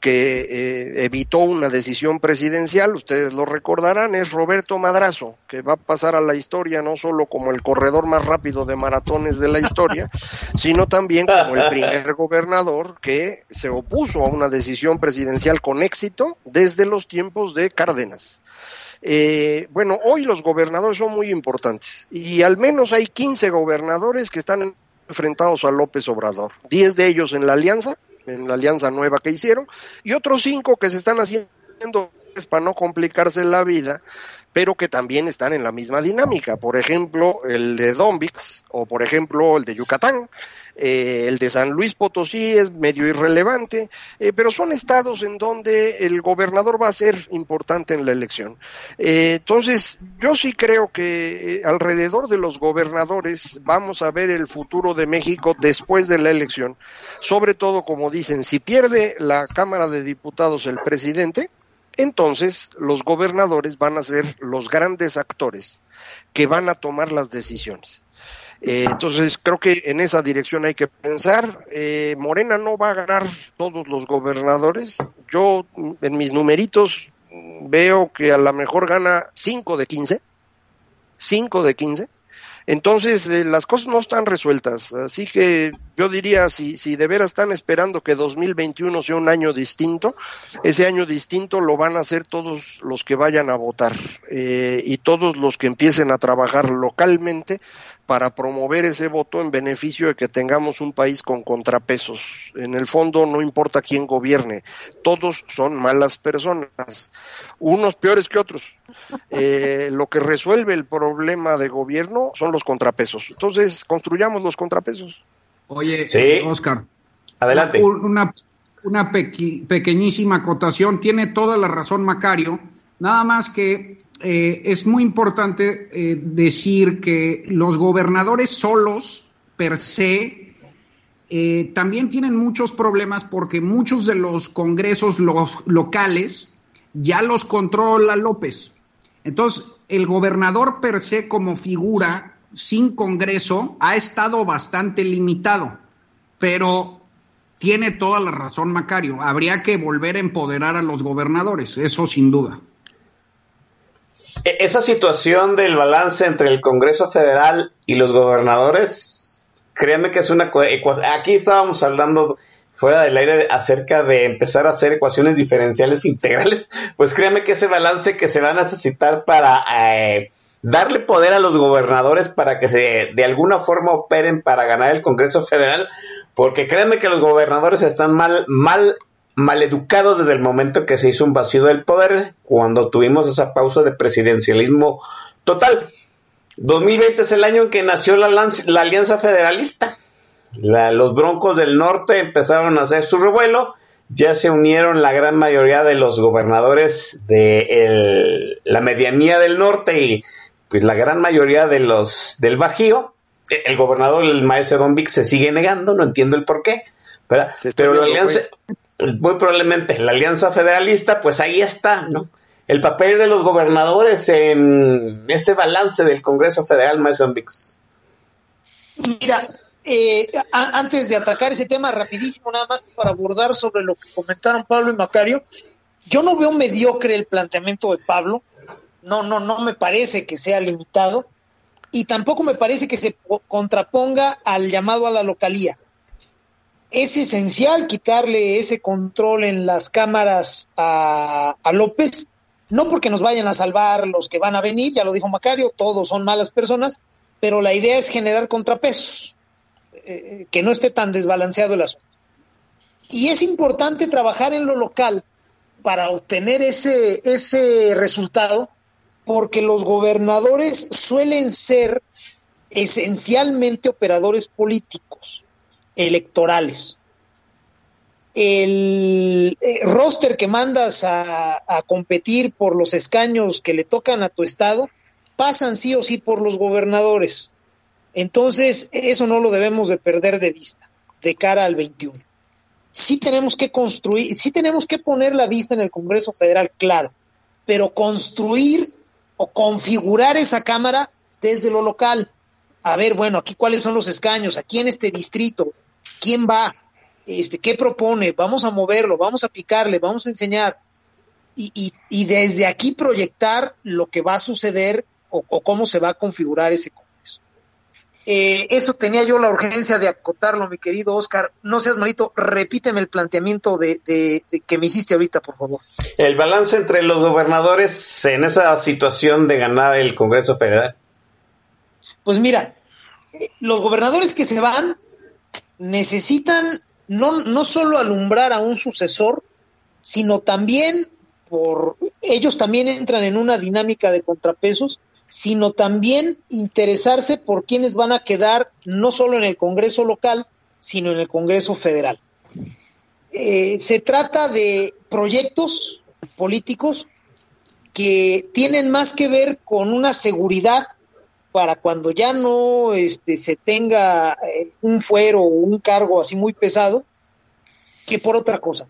que eh, evitó una decisión presidencial, ustedes lo recordarán, es Roberto Madrazo, que va a pasar a la historia no solo como el corredor más rápido de maratones de la historia, <laughs> sino también como el primer <laughs> gobernador que se opuso a una decisión presidencial con éxito desde los tiempos de Cárdenas. Eh, bueno, hoy los gobernadores son muy importantes y al menos hay 15 gobernadores que están enfrentados a López Obrador, 10 de ellos en la alianza en la alianza nueva que hicieron, y otros cinco que se están haciendo para no complicarse la vida, pero que también están en la misma dinámica. Por ejemplo, el de Dombix o por ejemplo el de Yucatán. Eh, el de San Luis Potosí es medio irrelevante, eh, pero son estados en donde el gobernador va a ser importante en la elección. Eh, entonces, yo sí creo que alrededor de los gobernadores vamos a ver el futuro de México después de la elección. Sobre todo, como dicen, si pierde la Cámara de Diputados el presidente, entonces los gobernadores van a ser los grandes actores que van a tomar las decisiones. Eh, entonces creo que en esa dirección hay que pensar. Eh, Morena no va a ganar todos los gobernadores. Yo en mis numeritos veo que a lo mejor gana 5 de 15. 5 de 15. Entonces, eh, las cosas no están resueltas. Así que yo diría, si, si de veras están esperando que 2021 sea un año distinto, ese año distinto lo van a hacer todos los que vayan a votar y todos los que empiecen a trabajar localmente para promover ese voto en beneficio de que tengamos un país con contrapesos. En el fondo no importa quién gobierne, todos son malas personas, unos peores que otros. Eh, lo que resuelve el problema de gobierno son los contrapesos. Entonces, construyamos los contrapesos. Oye, Sí. Oscar. Adelante. Una, una pequi- pequeñísima acotación. Tiene toda la razón Macario. Nada más que eh, es muy importante eh, decir que los gobernadores solos, per se, eh, también tienen muchos problemas porque muchos de los congresos locales ya los controla López. Entonces, el gobernador per se como figura sin Congreso ha estado bastante limitado, pero tiene toda la razón Macario. Habría que volver a empoderar a los gobernadores, eso sin duda. E- Esa situación del balance entre el Congreso Federal y los gobernadores, créanme que es una... Aquí estábamos hablando fuera del aire acerca de empezar a hacer ecuaciones diferenciales <laughs> integrales, pues créanme que ese balance que se va a necesitar para eh, darle poder a los gobernadores para que se de alguna forma operen para ganar el Congreso Federal, porque créanme que los gobernadores están mal, mal maleducados desde el momento que se hizo un vacío del poder, cuando tuvimos esa pausa de presidencialismo total. 2020 es el año en que nació la, Alianza Federalista. La- los Broncos del Norte empezaron a hacer su revuelo, ya se unieron la gran mayoría de los gobernadores de el- la medianía del norte y pues la gran mayoría de los del Bajío. E- El gobernador, el maestro Don Vic, se sigue negando, no entiendo el por qué. Pero la alianza, muy probablemente la alianza federalista, pues ahí está, ¿no? El papel de los gobernadores en este balance del Congreso Federal, maestro Don Vix. Mira, eh, antes de atacar ese tema, rapidísimo, nada más para abordar sobre lo que comentaron Pablo y Macario, yo no veo mediocre el planteamiento de Pablo, no, no, no me parece que sea limitado, y tampoco me parece que se po- contraponga al llamado a la localía. Es esencial quitarle ese control en las cámaras a, López, no porque nos vayan a salvar los que van a venir, ya lo dijo Macario, todos son malas personas, pero la idea es generar contrapesos, eh, que no esté tan desbalanceado el asunto. Y es importante trabajar en lo local para obtener ese, ese resultado, porque los gobernadores suelen ser esencialmente operadores políticos, electorales. El eh, roster que mandas a, competir por los escaños que le tocan a tu estado pasan sí o sí por los gobernadores. Entonces, eso no lo debemos de perder de vista de cara al 21. Sí tenemos que construir, sí tenemos que poner la vista en el Congreso Federal, claro, pero construir o configurar esa Cámara desde lo local. A ver, bueno, aquí cuáles son los escaños, aquí en este distrito, quién va, este, qué propone, vamos a moverlo, vamos a picarle, vamos a enseñar. Y, y, y desde aquí proyectar lo que va a suceder o, o cómo se va a configurar ese Congreso. Eh, eso tenía yo la urgencia de acotarlo, mi querido Oscar. No seas malito, repíteme el planteamiento de, de- de que me hiciste ahorita, por favor. El balance entre los gobernadores en esa situación de ganar el Congreso Federal. Pues mira, eh, los gobernadores que se van necesitan no, no solo alumbrar a un sucesor, sino también por ellos también entran en una dinámica de contrapesos, sino también interesarse por quienes van a quedar no solo en el Congreso local, sino en el Congreso federal. Eh, se trata de proyectos políticos que tienen más que ver con una seguridad para cuando ya no este, se tenga eh, un fuero o un cargo así muy pesado, que por otra cosa.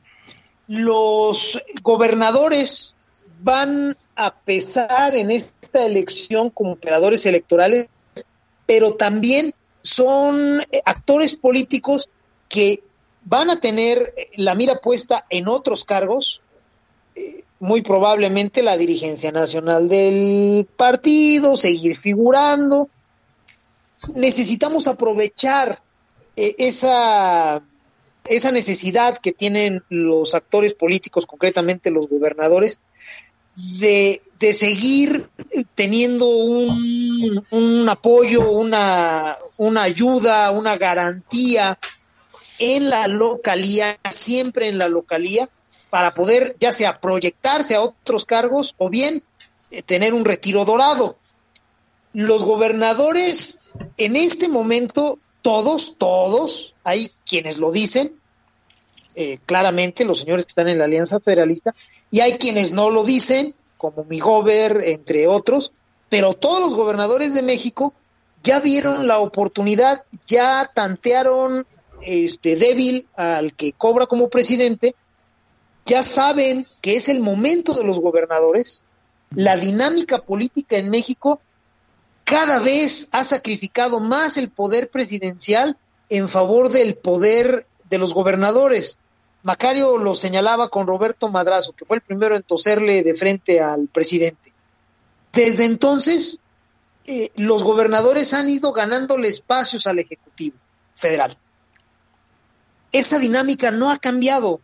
Los gobernadores van a pesar en esta elección como operadores electorales, pero también son eh, actores políticos que van a tener la mira puesta en otros cargos, eh, muy probablemente la dirigencia nacional del partido, seguir figurando. Necesitamos aprovechar eh, esa, esa necesidad que tienen los actores políticos, concretamente los gobernadores, de, de seguir teniendo un, un apoyo, una, una ayuda, una garantía en la localía, siempre en la localía, para poder ya sea proyectarse a otros cargos o bien eh, tener un retiro dorado. Los gobernadores en este momento, todos, todos, hay quienes lo dicen eh, claramente, los señores que están en la Alianza Federalista, y hay quienes no lo dicen, como mi gober, entre otros, pero todos los gobernadores de México ya vieron la oportunidad, ya tantearon este débil al que cobra como presidente, ya saben que es el momento de los gobernadores, la dinámica política en México cada vez ha sacrificado más el poder presidencial en favor del poder de los gobernadores. Macario lo señalaba con Roberto Madrazo, que fue el primero en toserle de frente al presidente. Desde entonces, eh, los gobernadores han ido ganándole espacios al Ejecutivo federal. Esa dinámica no ha cambiado.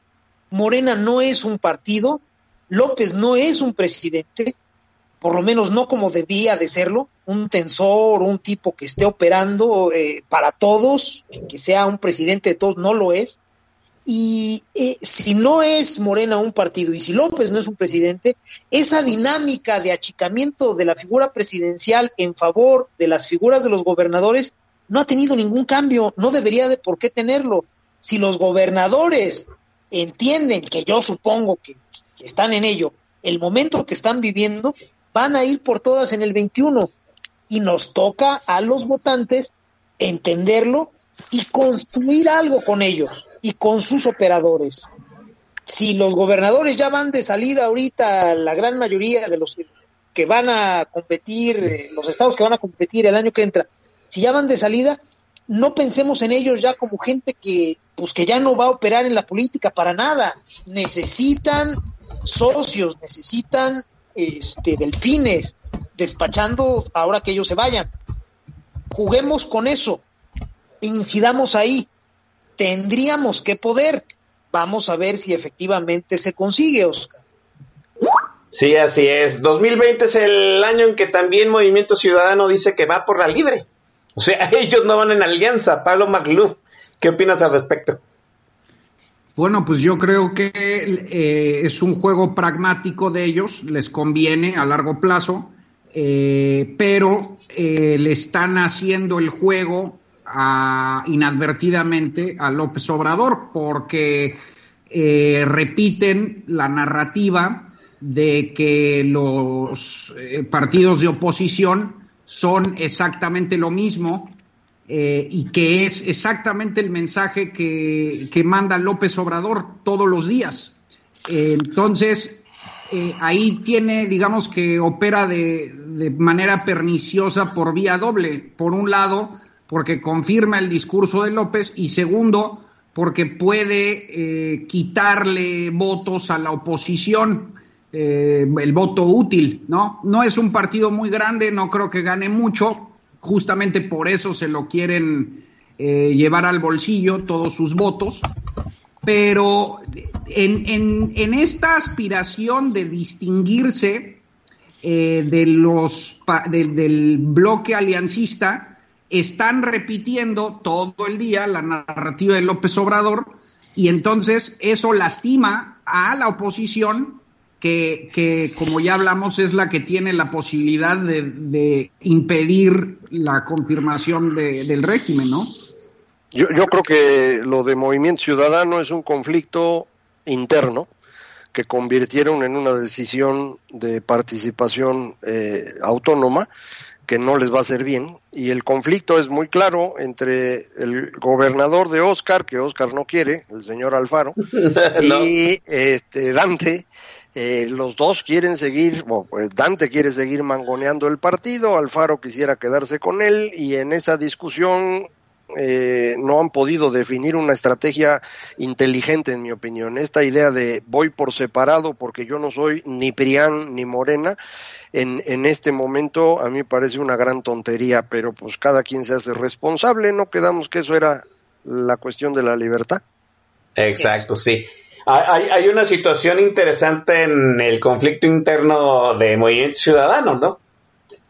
Morena no es un partido, López no es un presidente, por lo menos no como debía de serlo, un tensor, un tipo que esté operando eh, para todos, que sea un presidente de todos, no lo es. Y eh, si no es Morena un partido y si López no es un presidente, esa dinámica de achicamiento de la figura presidencial en favor de las figuras de los gobernadores no ha tenido ningún cambio, no debería de por qué tenerlo. Si los gobernadores entienden, que yo supongo que, están en ello, el momento que están viviendo, van a ir por todas en el 21 y nos toca a los votantes entenderlo y construir algo con ellos y con sus operadores. Si los gobernadores ya van de salida ahorita, la gran mayoría de los que van a competir, eh, los estados que van a competir el año que entra, si ya van de salida, no pensemos en ellos ya como gente que pues que ya no va a operar en la política para nada. Necesitan socios, necesitan este delfines despachando ahora que ellos se vayan. Juguemos con eso. Incidamos ahí tendríamos que poder. Vamos a ver si efectivamente se consigue, Oscar. Sí, así es. 2020 es el año en que también Movimiento Ciudadano dice que va por la libre. O sea, <laughs> ellos no van en alianza. Pablo McLuh, ¿qué opinas al respecto? Bueno, pues yo creo que eh, es un juego pragmático de ellos, les conviene a largo plazo, eh, pero eh, le están haciendo el juego inadvertidamente a López Obrador porque repiten la narrativa de que los partidos de oposición son exactamente lo mismo eh, y que es exactamente el mensaje que, que, manda López Obrador todos los días. entonces, ahí tiene, digamos que opera de, de manera perniciosa por vía doble. Por un lado, porque confirma el discurso de López y segundo, porque puede eh, quitarle votos a la oposición, eh, el voto útil, ¿no? No es un partido muy grande, no creo que gane mucho, justamente por eso se lo quieren eh, llevar al bolsillo todos sus votos, pero en, en, esta aspiración de distinguirse de los, del bloque aliancista, están repitiendo todo el día la narrativa de López Obrador y entonces eso lastima a la oposición que, que como ya hablamos, es la que tiene la posibilidad de, impedir la confirmación del régimen, ¿no? Yo, yo creo que lo de Movimiento Ciudadano es un conflicto interno que convirtieron en una decisión de participación eh, autónoma que no les va a hacer bien. Y el conflicto es muy claro entre el gobernador de Oscar, que Oscar no quiere, el señor Alfaro, <laughs> y este, Dante. Eh, los dos quieren seguir, pues Dante quiere seguir mangoneando el partido, Alfaro quisiera quedarse con él y en esa discusión eh, no han podido definir una estrategia inteligente, en mi opinión. Esta idea de voy por separado porque yo no soy ni Prián ni Morena, en, en este momento a mí parece una gran tontería, pero pues cada quien se hace responsable, no quedamos que eso era la cuestión de la libertad. Exacto, sí. Hay, hay una situación interesante en el conflicto interno de Movimiento Ciudadano, ¿no?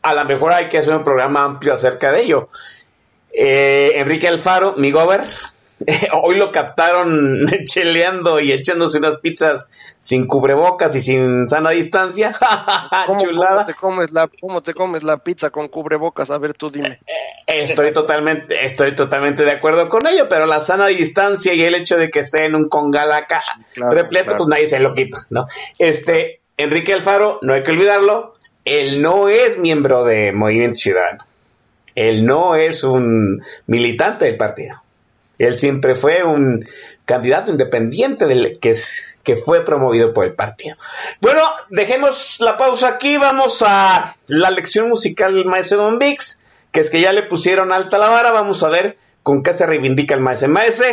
A lo mejor hay que hacer un programa amplio acerca de ello. Eh, Enrique Alfaro, mi gober, <laughs> hoy lo captaron <laughs> cheleando y echándose unas pizzas sin cubrebocas y sin sana distancia. <laughs> ¿Cómo, Chulada. ¿cómo te, comes la, ¿Cómo te comes la pizza con cubrebocas? A ver, tú dime. Estoy totalmente, estoy totalmente de acuerdo con ello, pero la sana distancia y el hecho de que esté en un congalaca repleto, pues nadie se lo quita, ¿no? Este, Enrique Alfaro, no hay que olvidarlo, él no es miembro de Movimiento Ciudadano. Él no es un militante del partido. Él siempre fue un candidato independiente del que, que fue promovido por el partido. Bueno, dejemos la pausa aquí. Vamos a la lección musical del maestro Don Vix, que es que ya le pusieron alta la vara. Vamos a ver con qué se reivindica el maestro. Maestro,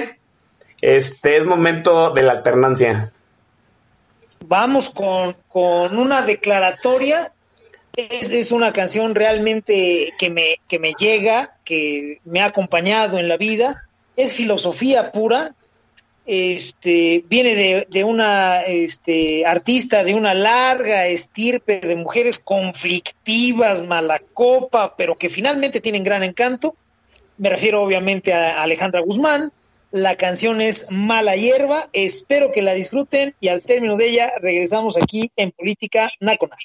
este es momento de la alternancia. Vamos con, una declaratoria es, una canción realmente que me, que me llega, que me ha acompañado en la vida es filosofía pura, este, viene de, una este, artista de una larga estirpe de mujeres conflictivas, mala copa, pero que finalmente tienen gran encanto. Me refiero obviamente a Alejandra Guzmán. La canción es Mala Hierba. Espero que la disfruten y al término de ella regresamos aquí en Política Nacional.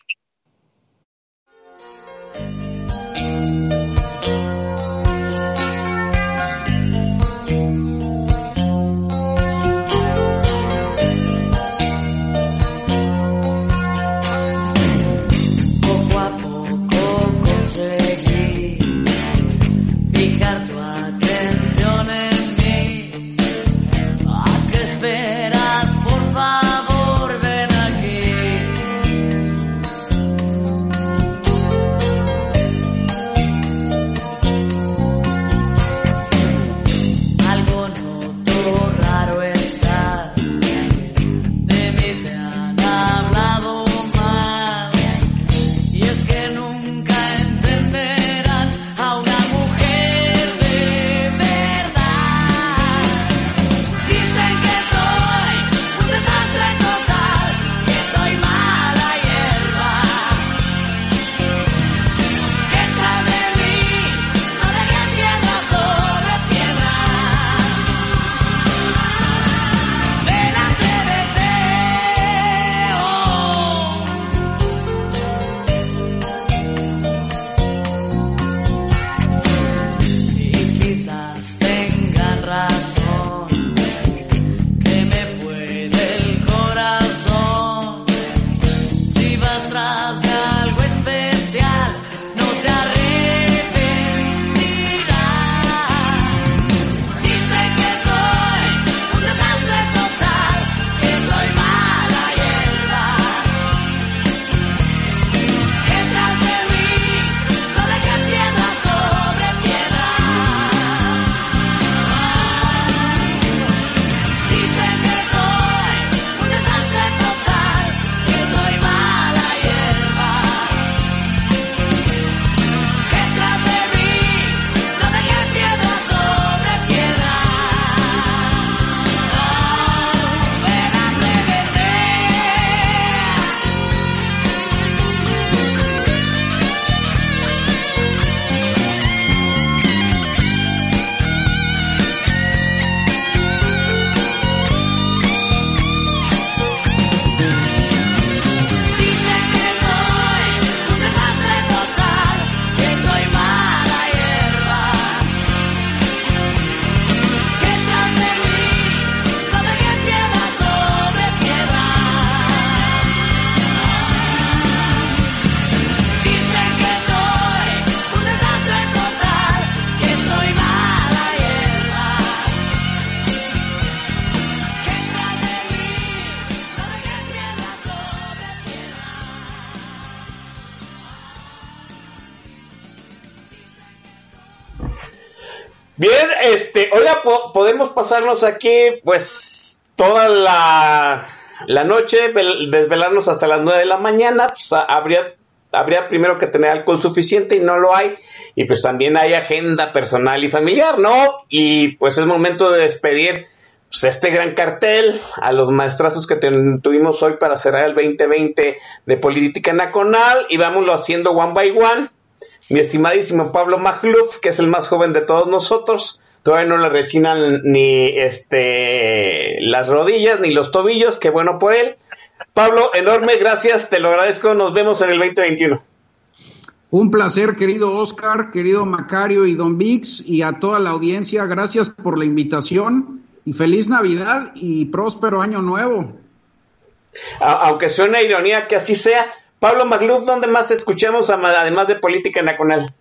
Este, hola, podemos pasarnos aquí, pues, toda la, la noche, desvelarnos hasta las 9 de la mañana, pues, habría, habría primero que tener alcohol suficiente y no lo hay, y pues también hay agenda personal y familiar, ¿no? Y pues es momento de despedir pues, este gran cartel, a los maestrazos que tuvimos hoy para cerrar el 2020 de política nacional y vámonos haciendo one by one. Mi estimadísimo Pablo Magluf, que es el más joven de todos nosotros, todavía no le rechinan ni este las rodillas ni los tobillos, qué bueno por él. Pablo, enorme gracias, te lo agradezco, nos vemos en el 2021. Un placer, querido Oscar, querido Macario y Don Vix, y a toda la audiencia, gracias por la invitación y feliz Navidad y próspero año nuevo. aunque sea una ironía que así sea, Pablo Magluf, ¿dónde más te escuchamos además de política nacional?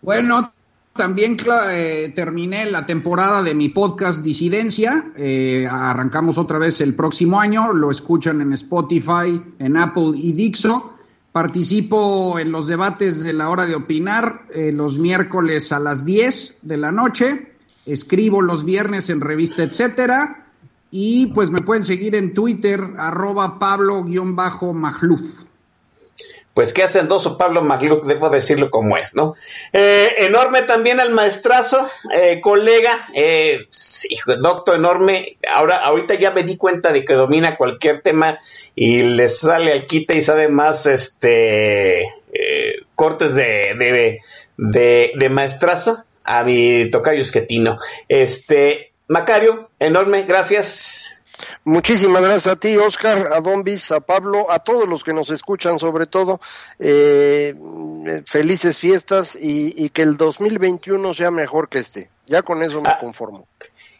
Bueno, también eh, terminé la temporada de mi podcast Disidencia. Eh, arrancamos otra vez el próximo año. Lo escuchan en Spotify, en Apple y Dixo. Participo en los debates de la hora de opinar eh, los miércoles a las 10 de la noche. Escribo los viernes en revista, etcétera. Y pues me pueden seguir en Twitter, arroba Pablo-Magluf pues qué hacendoso Pablo Magluc, debo decirlo como es, ¿no? Eh, enorme también al maestrazo, eh, colega, eh, doctor enorme, ahora ahorita ya me di cuenta de que domina cualquier tema y le sale al quite y sabe más este eh, cortes de, de, de, de maestrazo a mi tocayo esquetino. Este, Macario, enorme, gracias. Muchísimas gracias a ti, Oscar, a Don Bis, a Pablo, a todos los que nos escuchan, sobre todo. Eh, felices fiestas y, que el 2021 sea mejor que este. Ya con eso me ah. conformo.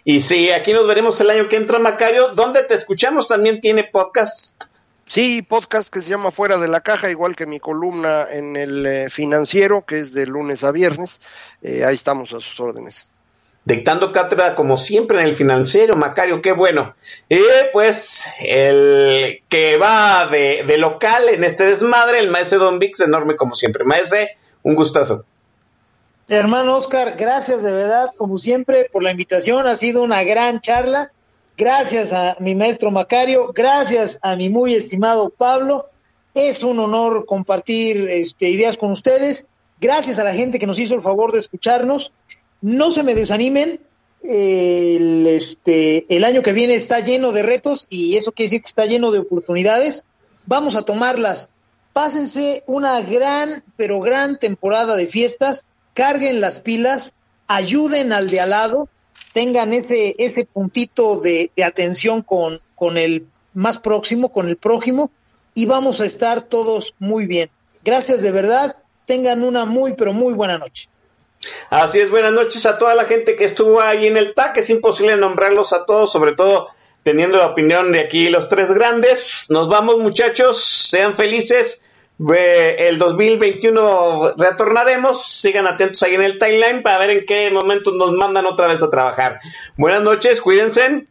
Y sí, aquí nos veremos el año que entra, Macario. ¿Dónde te escuchamos? También tiene podcast. Sí, podcast que se llama Fuera de la Caja, igual que mi columna en el eh, financiero, que es de lunes a viernes. Eh, ahí estamos a sus órdenes dictando cátedra como siempre en el financiero, Macario, qué bueno. Y pues el que va de, local en este desmadre, el maese Don Vix, enorme como siempre. Maese, un gustazo. Hermano Oscar, gracias de verdad, como siempre, por la invitación. Ha sido una gran charla. Gracias a mi maestro Macario, gracias a mi muy estimado Pablo. Es un honor compartir este, ideas con ustedes. Gracias a la gente que nos hizo el favor de escucharnos no se me desanimen. El, este, el año que viene está lleno de retos y eso quiere decir que está lleno de oportunidades. Vamos a tomarlas. Pásense una gran, pero gran temporada de fiestas. Carguen las pilas. Ayuden al de al lado. Tengan ese, ese puntito de, atención con, con el más próximo, con el prójimo. Y vamos a estar todos muy bien. Gracias de verdad. Tengan una muy, pero muy buena noche. Así es, buenas noches a toda la gente que estuvo ahí en el TAC. Es imposible nombrarlos a todos, sobre todo teniendo la opinión de aquí los tres grandes. Nos vamos, muchachos, sean felices. el 2021 retornaremos. Sigan atentos ahí en el timeline para ver en qué momento nos mandan otra vez a trabajar. Buenas noches, cuídense.